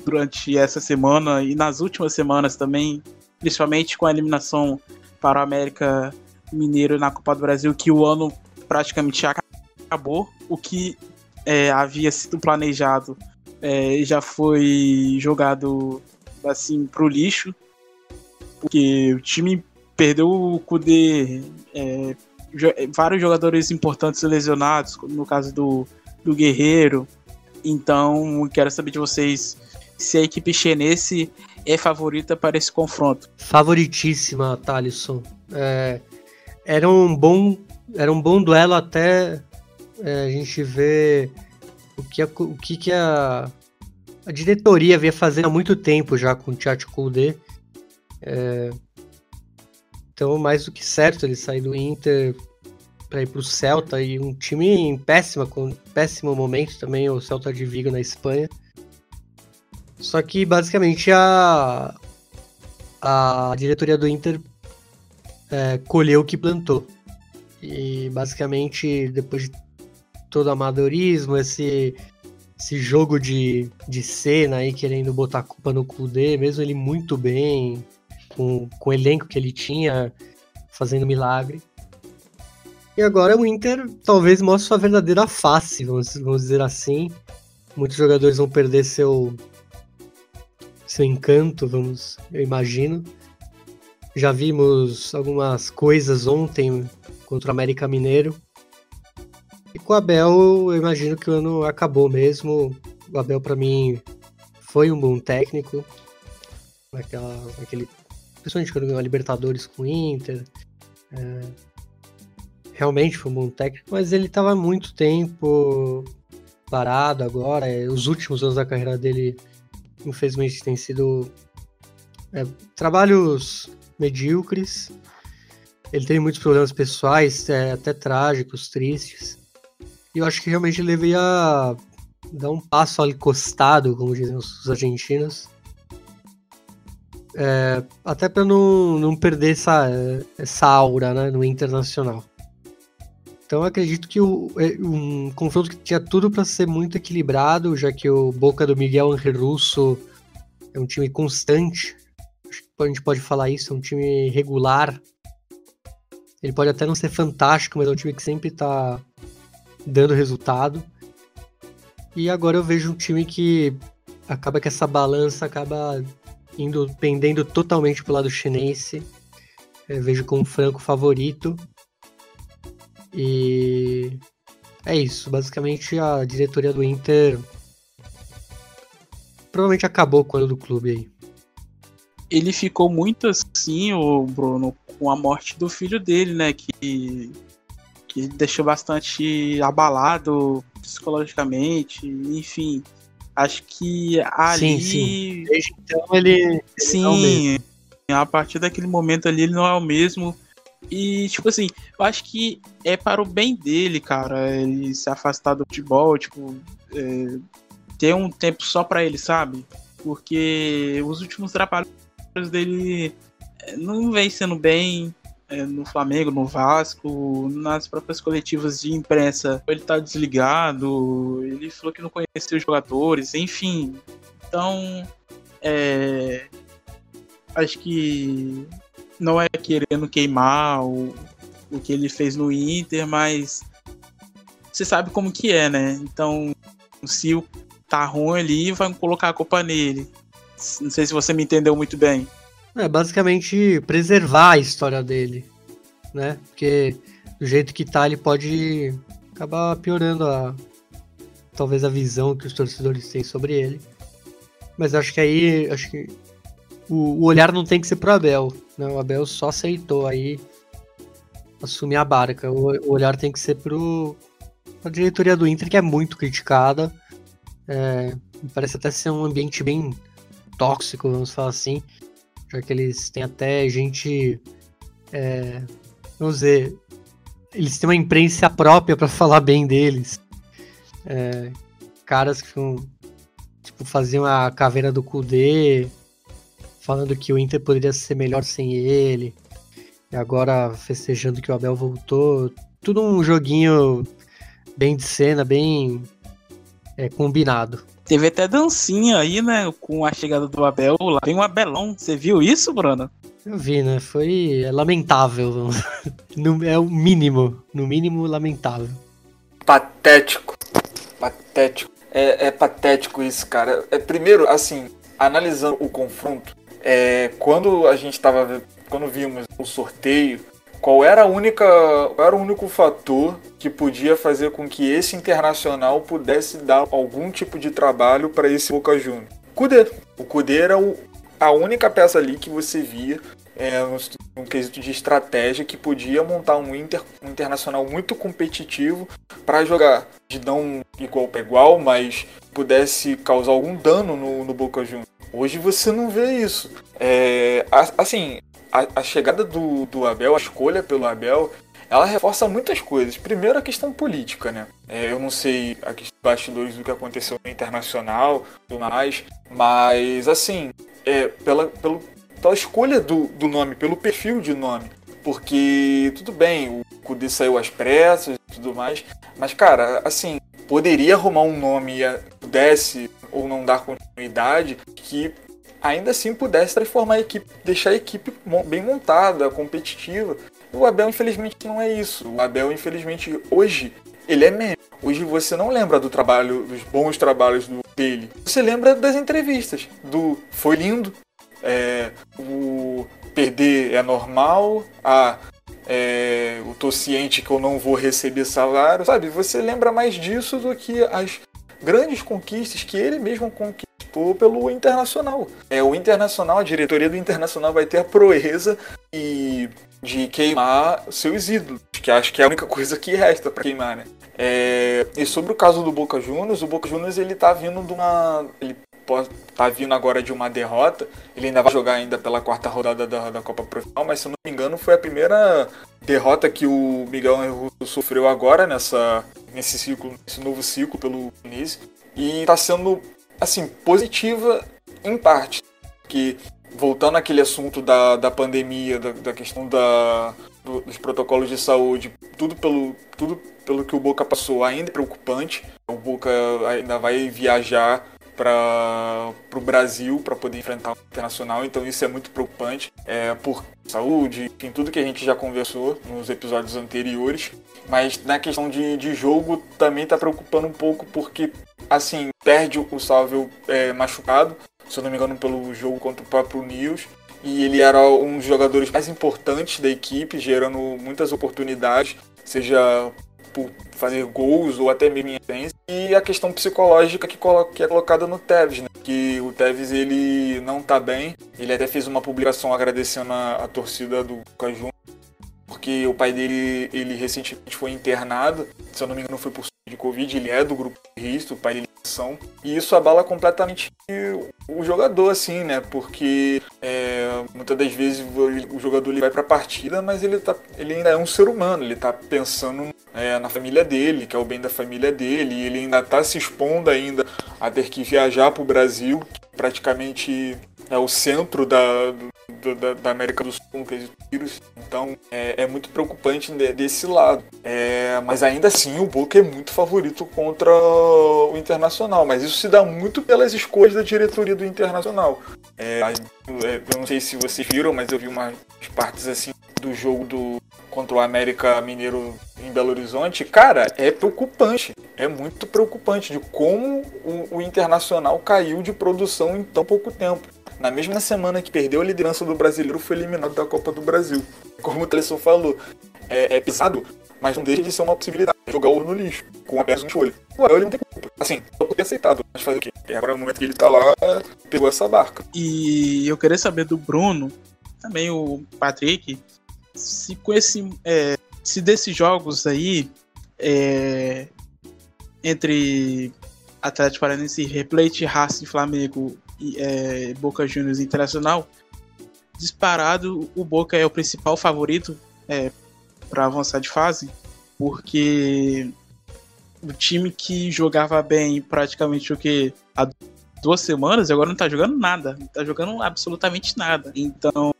durante essa semana e nas últimas semanas também, principalmente com a eliminação para o América Mineiro na Copa do Brasil, que o ano praticamente acabou. O que é, havia sido planejado é, já foi jogado assim pro lixo, porque o time perdeu o Kudê, é, vários jogadores importantes lesionados, no caso do, do Guerreiro. Então, quero saber de vocês se a equipe chinense é favorita para esse confronto. Favoritíssima, Thalisson. É, era um bom era um bom duelo até é, a gente ver o que a, o que, que a, a diretoria vinha fazendo há muito tempo já com o Tchatcho. É, então, mais do que certo ele sair do Inter para ir para o Celta e um time em péssima, com péssimo momento também, o Celta de Vigo na Espanha. Só que basicamente a, a diretoria do Inter é, colheu o que plantou. E basicamente, depois de todo o amadorismo, esse, esse jogo de, de cena aí, querendo botar a culpa no Kudê, mesmo ele muito bem, com, com o elenco que ele tinha, fazendo milagre. E agora o Inter talvez mostre sua verdadeira face, vamos, vamos dizer assim. Muitos jogadores vão perder seu, seu encanto, vamos, eu imagino. Já vimos algumas coisas ontem contra o América Mineiro. E com o Abel, eu imagino que o ano acabou mesmo. O Abel, para mim, foi um bom técnico. Naquela, naquele, principalmente quando ganhou a Libertadores com o Inter. É, realmente foi um bom técnico, mas ele estava muito tempo parado agora. É, os últimos anos da carreira dele, infelizmente, têm sido é, trabalhos medíocres. Ele teve muitos problemas pessoais, é, até trágicos, tristes. E eu acho que realmente ele devia dar um passo ali costado, como dizem os argentinos. É, até para não, não perder essa, essa aura né, no internacional. Então acredito que o, é, um confronto que tinha tudo para ser muito equilibrado, já que o Boca do Miguel Henrique Russo é um time constante. Acho que a gente pode falar isso, é um time regular. Ele pode até não ser fantástico, mas é um time que sempre está dando resultado. E agora eu vejo um time que acaba que essa balança acaba indo pendendo totalmente pro lado chinense. Eu vejo como franco favorito. E é isso. Basicamente a diretoria do Inter provavelmente acabou com o do clube aí. Ele ficou muito assim, o Bruno, com a morte do filho dele, né? Que que deixou bastante abalado psicologicamente, enfim. Acho que ali. Sim, sim. Desde então ele. ele é sim, é a partir daquele momento ali ele não é o mesmo. E, tipo assim, eu acho que é para o bem dele, cara, ele se afastar do futebol, tipo, é, ter um tempo só para ele, sabe? Porque os últimos trabalhos dele é, não vem sendo bem, no Flamengo, no Vasco, nas próprias coletivas de imprensa. Ele tá desligado, ele falou que não conhecia os jogadores, enfim. Então, é, acho que não é querendo queimar o, o que ele fez no Inter, mas você sabe como que é, né? Então, se o tá ruim ali, vai colocar a culpa nele. Não sei se você me entendeu muito bem. É basicamente preservar a história dele, né? Porque do jeito que tá, ele pode acabar piorando a talvez a visão que os torcedores têm sobre ele. Mas acho que aí acho que o, o olhar não tem que ser pro Abel, né? O Abel só aceitou aí assumir a barca. O, o olhar tem que ser pro a diretoria do Inter que é muito criticada. É, parece até ser um ambiente bem tóxico, vamos falar assim já que eles têm até gente. É, vamos dizer. Eles têm uma imprensa própria para falar bem deles. É, caras que tipo, faziam a caveira do Kudê, falando que o Inter poderia ser melhor sem ele. E agora festejando que o Abel voltou. Tudo um joguinho bem de cena, bem é, combinado. Teve até dancinha aí, né? Com a chegada do Abel lá. Tem um Abelão. Você viu isso, Bruno? Eu vi, né? Foi é lamentável. é o mínimo. No mínimo, lamentável. Patético. Patético. É, é patético isso, cara. É, primeiro, assim, analisando o confronto, é, quando a gente tava. Quando vimos o sorteio, qual era a única. Qual era o único fator que podia fazer com que esse internacional pudesse dar algum tipo de trabalho para esse Boca Juniors. Cudê. O Cudê era o, a única peça ali que você via é, um, quesito de estratégia que podia montar um, inter, um internacional muito competitivo para jogar de não igual para igual, mas pudesse causar algum dano no, no Boca Juniors. Hoje você não vê isso. É, assim, a, a chegada do, do Abel, a escolha pelo Abel, ela reforça muitas coisas. Primeiro, a questão política, né? É, eu não sei a questão bastidores do que aconteceu no internacional tudo mais, mas, assim, é, pela, pelo, pela escolha do, do nome, pelo perfil de nome. Porque, tudo bem, o Kudê saiu às pressas e tudo mais, mas, cara, assim, poderia arrumar um nome e pudesse ou não dar continuidade que ainda assim pudesse transformar a equipe, deixar a equipe bem montada, competitiva. O Abel, infelizmente, não é isso. O Abel, infelizmente, hoje, ele é meme. Hoje você não lembra do trabalho, dos bons trabalhos do, dele. Você lembra das entrevistas, do foi lindo, é, o perder é normal, ah, é, eu tô ciente que eu não vou receber salário, sabe? Você lembra mais disso do que as grandes conquistas que ele mesmo conquistou pelo Internacional. É, o Internacional, a diretoria do Internacional vai ter a proeza e de queimar seus ídolos, que acho que é a única coisa que resta para queimar, né? É, e sobre o caso do Boca Juniors, o Boca Juniors ele tá vindo de uma. Ele tá vindo agora de uma derrota. Ele ainda vai jogar ainda pela quarta rodada da, da Copa Profissional, mas se eu não me engano foi a primeira derrota que o Miguel Russo sofreu agora nessa, nesse ciclo, nesse novo ciclo pelo Nise. E tá sendo assim, positiva em parte. Que voltando àquele assunto da, da pandemia, da, da questão da, do, dos protocolos de saúde, tudo pelo, tudo pelo que o Boca passou ainda é preocupante. O Boca ainda vai viajar para o Brasil para poder enfrentar o internacional, então isso é muito preocupante é, por saúde, enfim, tudo que a gente já conversou nos episódios anteriores. Mas na questão de, de jogo também está preocupando um pouco porque assim perde o Salvio é, machucado, se eu não me engano, pelo jogo contra o próprio News. E ele era um dos jogadores mais importantes da equipe, gerando muitas oportunidades, seja por fazer gols ou até mesmo em essência. E a questão psicológica que, que é colocada no Tevez, né? Que o Tevez ele não tá bem. Ele até fez uma publicação agradecendo a, a torcida do Cajun, porque o pai dele ele recentemente foi internado, se eu não me engano foi por de Covid, ele é do grupo de risco, o é são, e isso abala completamente o jogador, assim, né? Porque é, muitas das vezes o jogador ele vai para a partida, mas ele, tá, ele ainda é um ser humano, ele tá pensando é, na família dele, que é o bem da família dele, e ele ainda tá se expondo ainda a ter que viajar para o Brasil, praticamente é o centro da, da, da, América do Sul com quesito vírus. Então é, é, muito preocupante desse lado. É, mas ainda assim o Boca é muito favorito contra o Internacional. Mas isso se dá muito pelas escolhas da diretoria do Internacional. É, é eu não sei se vocês viram, mas eu vi umas partes assim do jogo do contra o América Mineiro em Belo Horizonte, cara, é preocupante. É muito preocupante de como o, o Internacional caiu de produção em tão pouco tempo. Na mesma semana que perdeu a liderança do brasileiro, foi eliminado da Copa do Brasil. Como o Tresson falou, é, é mas não deixa de ser uma possibilidade. Jogar o no lixo, com a peça no olho. Ué, ele não tem culpa. Assim, eu ter aceitado, mas fazer o quê? E agora, no momento que ele tá lá, pegou essa barca. E eu queria saber do Bruno, também o Patrick, se com esse. É, se desses jogos aí, é, entre Atlético Paranaense, Replate, Racing, Flamengo é, Boca Juniors Internacional, disparado o Boca é o principal favorito é, para avançar de fase, porque o time que jogava bem praticamente o que há duas semanas agora não tá jogando nada, não tá jogando absolutamente nada. Então,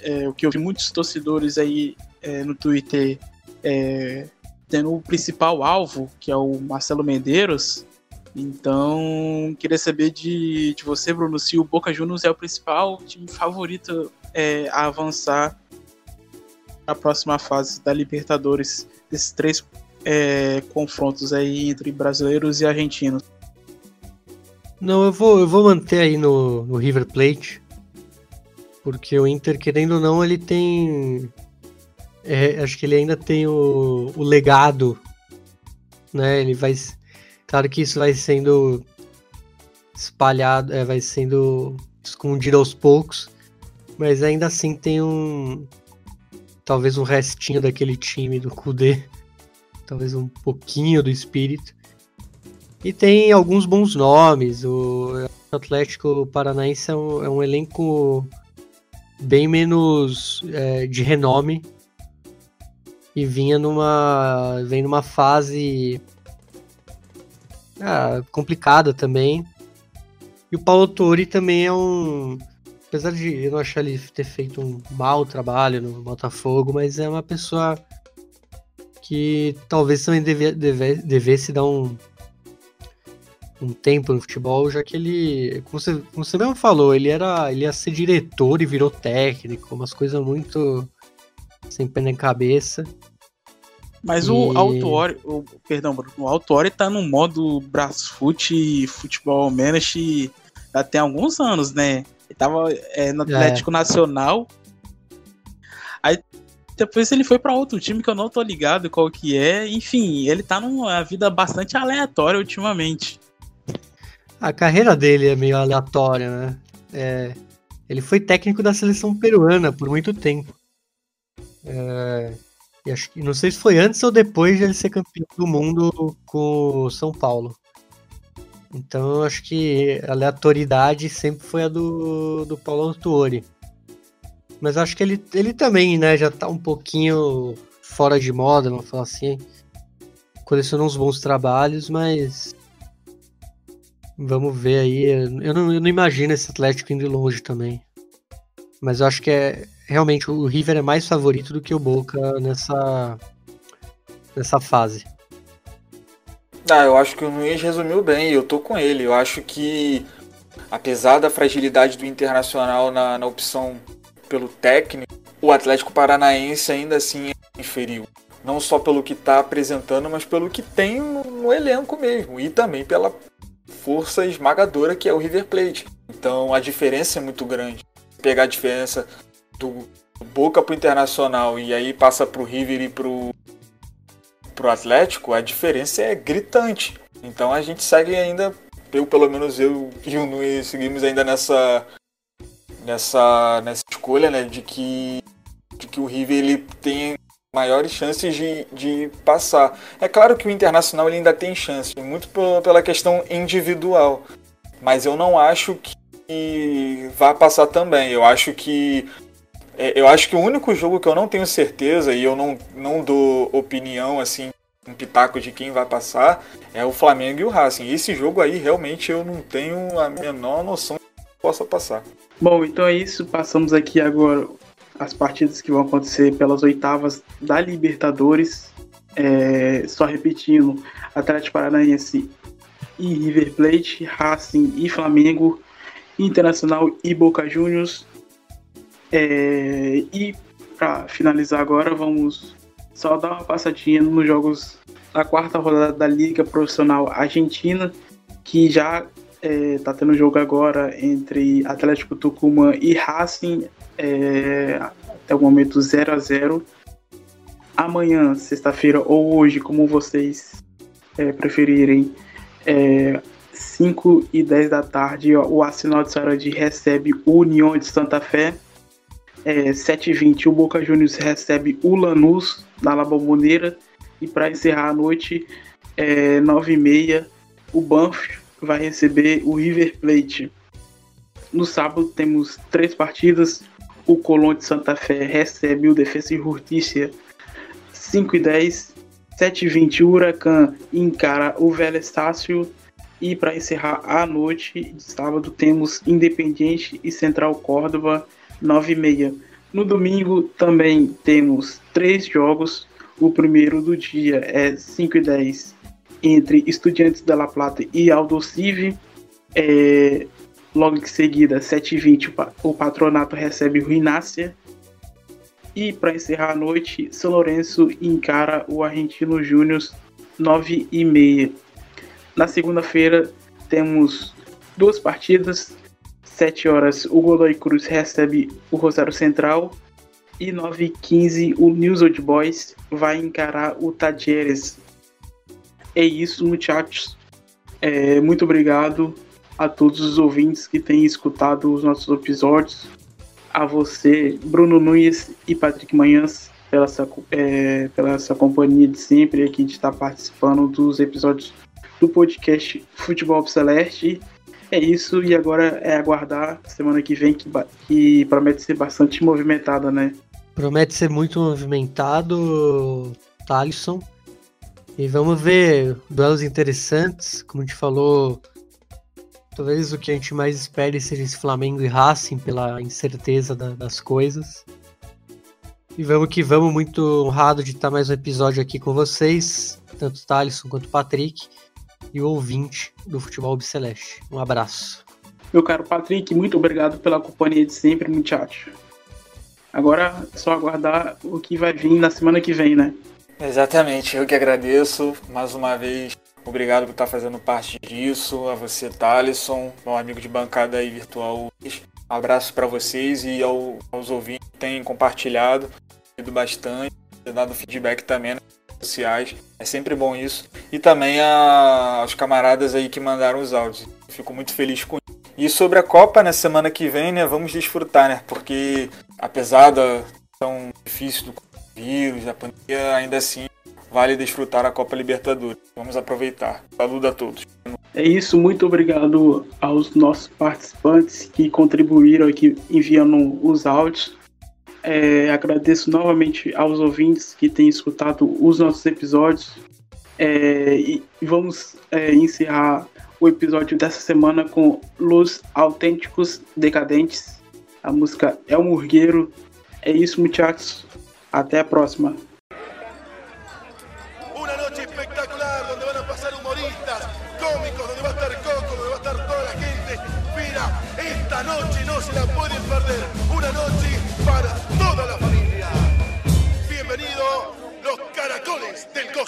é, o que eu vi muitos torcedores aí é, no Twitter é, tendo o principal alvo, que é o Marcelo Medeiros, então, queria saber de, de você, Bruno, se o Boca Juniors é o principal time favorito é, a avançar a próxima fase da Libertadores, desses três é, confrontos aí entre brasileiros e argentinos. Não, eu vou, eu vou manter aí no, no River Plate, porque o Inter, querendo ou não, ele tem. É, acho que ele ainda tem o, o legado, né? Ele vai Claro que isso vai sendo espalhado, é, vai sendo escondido aos poucos, mas ainda assim tem um. Talvez um restinho daquele time do Kudê, talvez um pouquinho do espírito. E tem alguns bons nomes. O Atlético Paranaense é um, é um elenco bem menos é, de renome e vinha numa vem numa fase ah, complicada também. E o Paulo Tori também é um. Apesar de eu não achar ele ter feito um mau trabalho no Botafogo, mas é uma pessoa que talvez também deve, deve, devesse dar um, um tempo no futebol, já que ele, como você, como você mesmo falou, ele era, ele ia ser diretor e virou técnico, umas coisas muito sem pé nem cabeça. Mas e... o Autori, o, perdão, o Autori tá no modo Brasfoot Futebol Manager já tem alguns anos, né? Ele tava é, no é. Atlético é. Nacional Aí depois ele foi para outro time que eu não tô ligado qual que é. Enfim, ele tá numa vida bastante aleatória ultimamente. A carreira dele é meio aleatória, né? É, ele foi técnico da seleção peruana por muito tempo. É, e acho que não sei se foi antes ou depois de ele ser campeão do mundo com o São Paulo. Então acho que a aleatoriedade sempre foi a do, do Paulo Autuori. Mas acho que ele, ele também, né, já tá um pouquinho fora de moda, vamos falar assim. Colecionou uns bons trabalhos, mas. Vamos ver aí. Eu não, eu não imagino esse Atlético indo longe também. Mas eu acho que é. Realmente o River é mais favorito do que o Boca nessa. nessa fase. Ah, eu acho que o Nunes resumiu bem, eu tô com ele. Eu acho que, apesar da fragilidade do Internacional na, na opção pelo técnico, o Atlético Paranaense ainda assim é inferior. Não só pelo que está apresentando, mas pelo que tem no, no, elenco mesmo. E também pela força esmagadora que é o River Plate. Então a diferença é muito grande. Pegar a diferença do, Boca pro Internacional e aí passa pro River e pro, pro Atlético, a diferença é gritante. Então a gente segue ainda, eu pelo menos eu e o Nui seguimos ainda nessa nessa, nessa escolha, né, de que, de que o River ele tem maiores chances de, de passar. É claro que o Internacional ele ainda tem chance, muito pela questão individual, mas eu não acho que vá passar também. Eu acho que eu acho que o único jogo que eu não tenho certeza e eu não, não dou opinião assim um pitaco de quem vai passar é o Flamengo e o Racing. Esse jogo aí realmente eu não tenho a menor noção de que possa passar. Bom, então é isso. Passamos aqui agora as partidas que vão acontecer pelas oitavas da Libertadores. É, só repetindo: Atlético Paranaense e River Plate, Racing e Flamengo, Internacional e Boca Juniors. É, e para finalizar agora, vamos só dar uma passadinha nos jogos da quarta rodada da Liga Profissional Argentina, que já é, tá tendo jogo agora entre Atlético Tucumã e Racing, é, até o momento 0 a 0 Amanhã, sexta-feira ou hoje, como vocês é, preferirem, é, 5 e 10 da tarde, o Arsenal de Sarandi recebe o União de Santa Fé. É, 7 e 20 o Boca Juniors recebe o Lanús na La Bombonera. E para encerrar a noite, é, 9 e meia o Banff vai receber o River Plate. No sábado temos três partidas. O Colón de Santa Fé recebe o Defesa e Justiça 5 e 10. 7 e 20 o Huracan encara o Velho Estácio. E para encerrar a noite de sábado temos Independiente e Central Córdoba 9 e meia. No domingo também temos três jogos. O primeiro do dia é 5 e 10 entre Estudiantes da La Plata e Aldo Civi. É, logo em seguida, 7h20, o Patronato recebe o Rinácia. E para encerrar a noite, São Lourenço encara o Argentino Júnior 9h30. Na segunda-feira, temos duas partidas. 7 horas, o Godoy Cruz recebe o Rosário Central. E 9h15, o News Old Boys vai encarar o Tadieres é isso, muchachos. É, muito obrigado a todos os ouvintes que têm escutado os nossos episódios. A você, Bruno Nunes e Patrick Manhãs, pela sua, é, pela sua companhia de sempre aqui de estar participando dos episódios do podcast Futebol Celeste. É isso, e agora é aguardar semana que vem, que, que promete ser bastante movimentada, né? Promete ser muito movimentado, Thalisson. E vamos ver duelos interessantes, como a gente falou. Talvez o que a gente mais espere seja esse Flamengo e Racing pela incerteza da, das coisas. E vamos que vamos, muito honrado de estar mais um episódio aqui com vocês, tanto Thalisson quanto Patrick, e o ouvinte do Futebol Celeste. Um abraço. Meu caro Patrick, muito obrigado pela companhia de sempre, muchacho. Agora é só aguardar o que vai vir na semana que vem, né? Exatamente, eu que agradeço mais uma vez. Obrigado por estar fazendo parte disso. A você, Thalisson, meu amigo de bancada aí virtual. Um abraço para vocês e ao, aos ouvintes que têm compartilhado. bastante, dado feedback também redes sociais. É sempre bom isso. E também a, aos camaradas aí que mandaram os áudios. Fico muito feliz com isso. E sobre a Copa, na né, semana que vem, né, vamos desfrutar, né? Porque apesar da tão difícil do vírus, da pandemia, ainda assim vale desfrutar a Copa Libertadores. Vamos aproveitar. Saludo a todos. É isso, muito obrigado aos nossos participantes que contribuíram aqui enviando os áudios. É, agradeço novamente aos ouvintes que têm escutado os nossos episódios. É, e vamos é, encerrar o episódio dessa semana com Los Autênticos Decadentes. A música é o Murgueiro. É isso, muchachos. Até a próxima.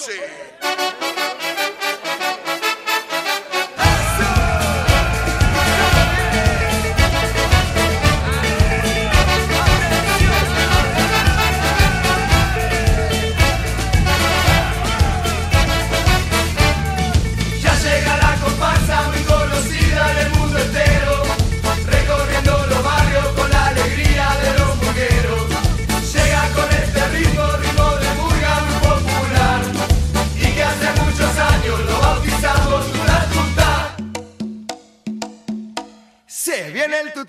mercy.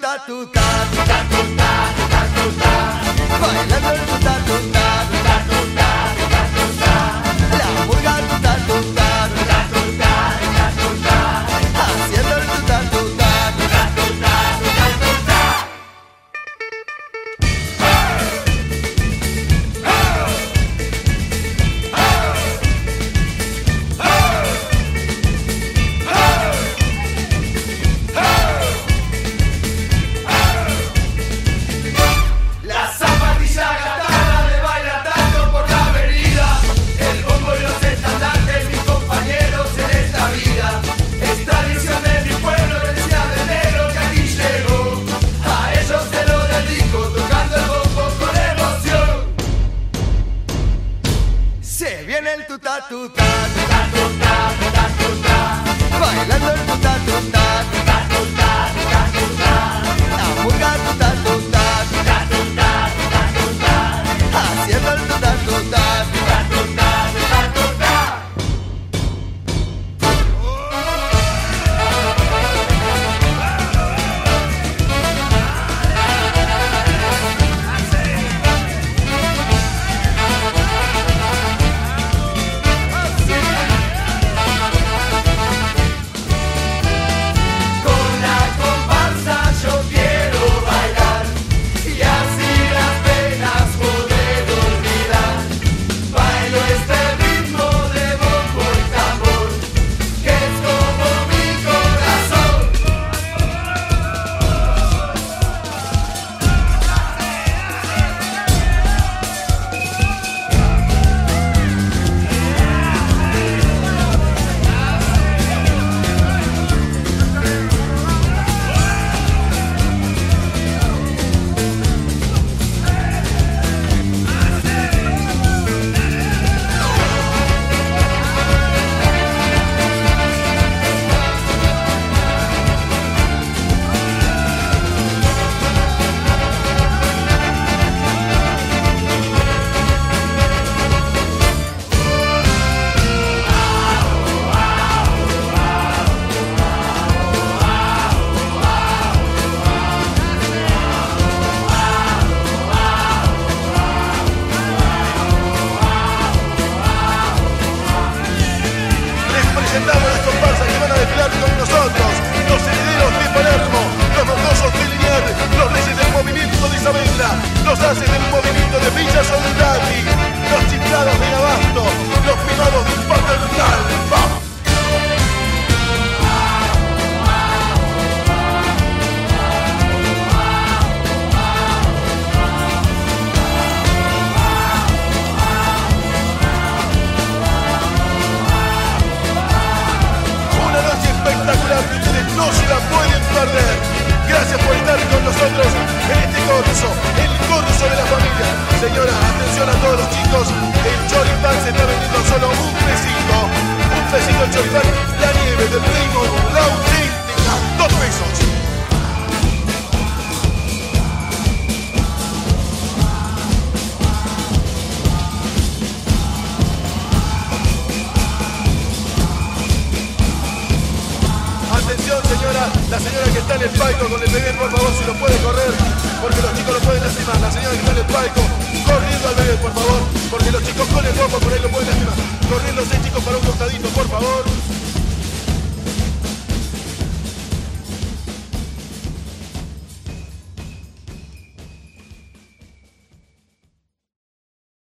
Por estar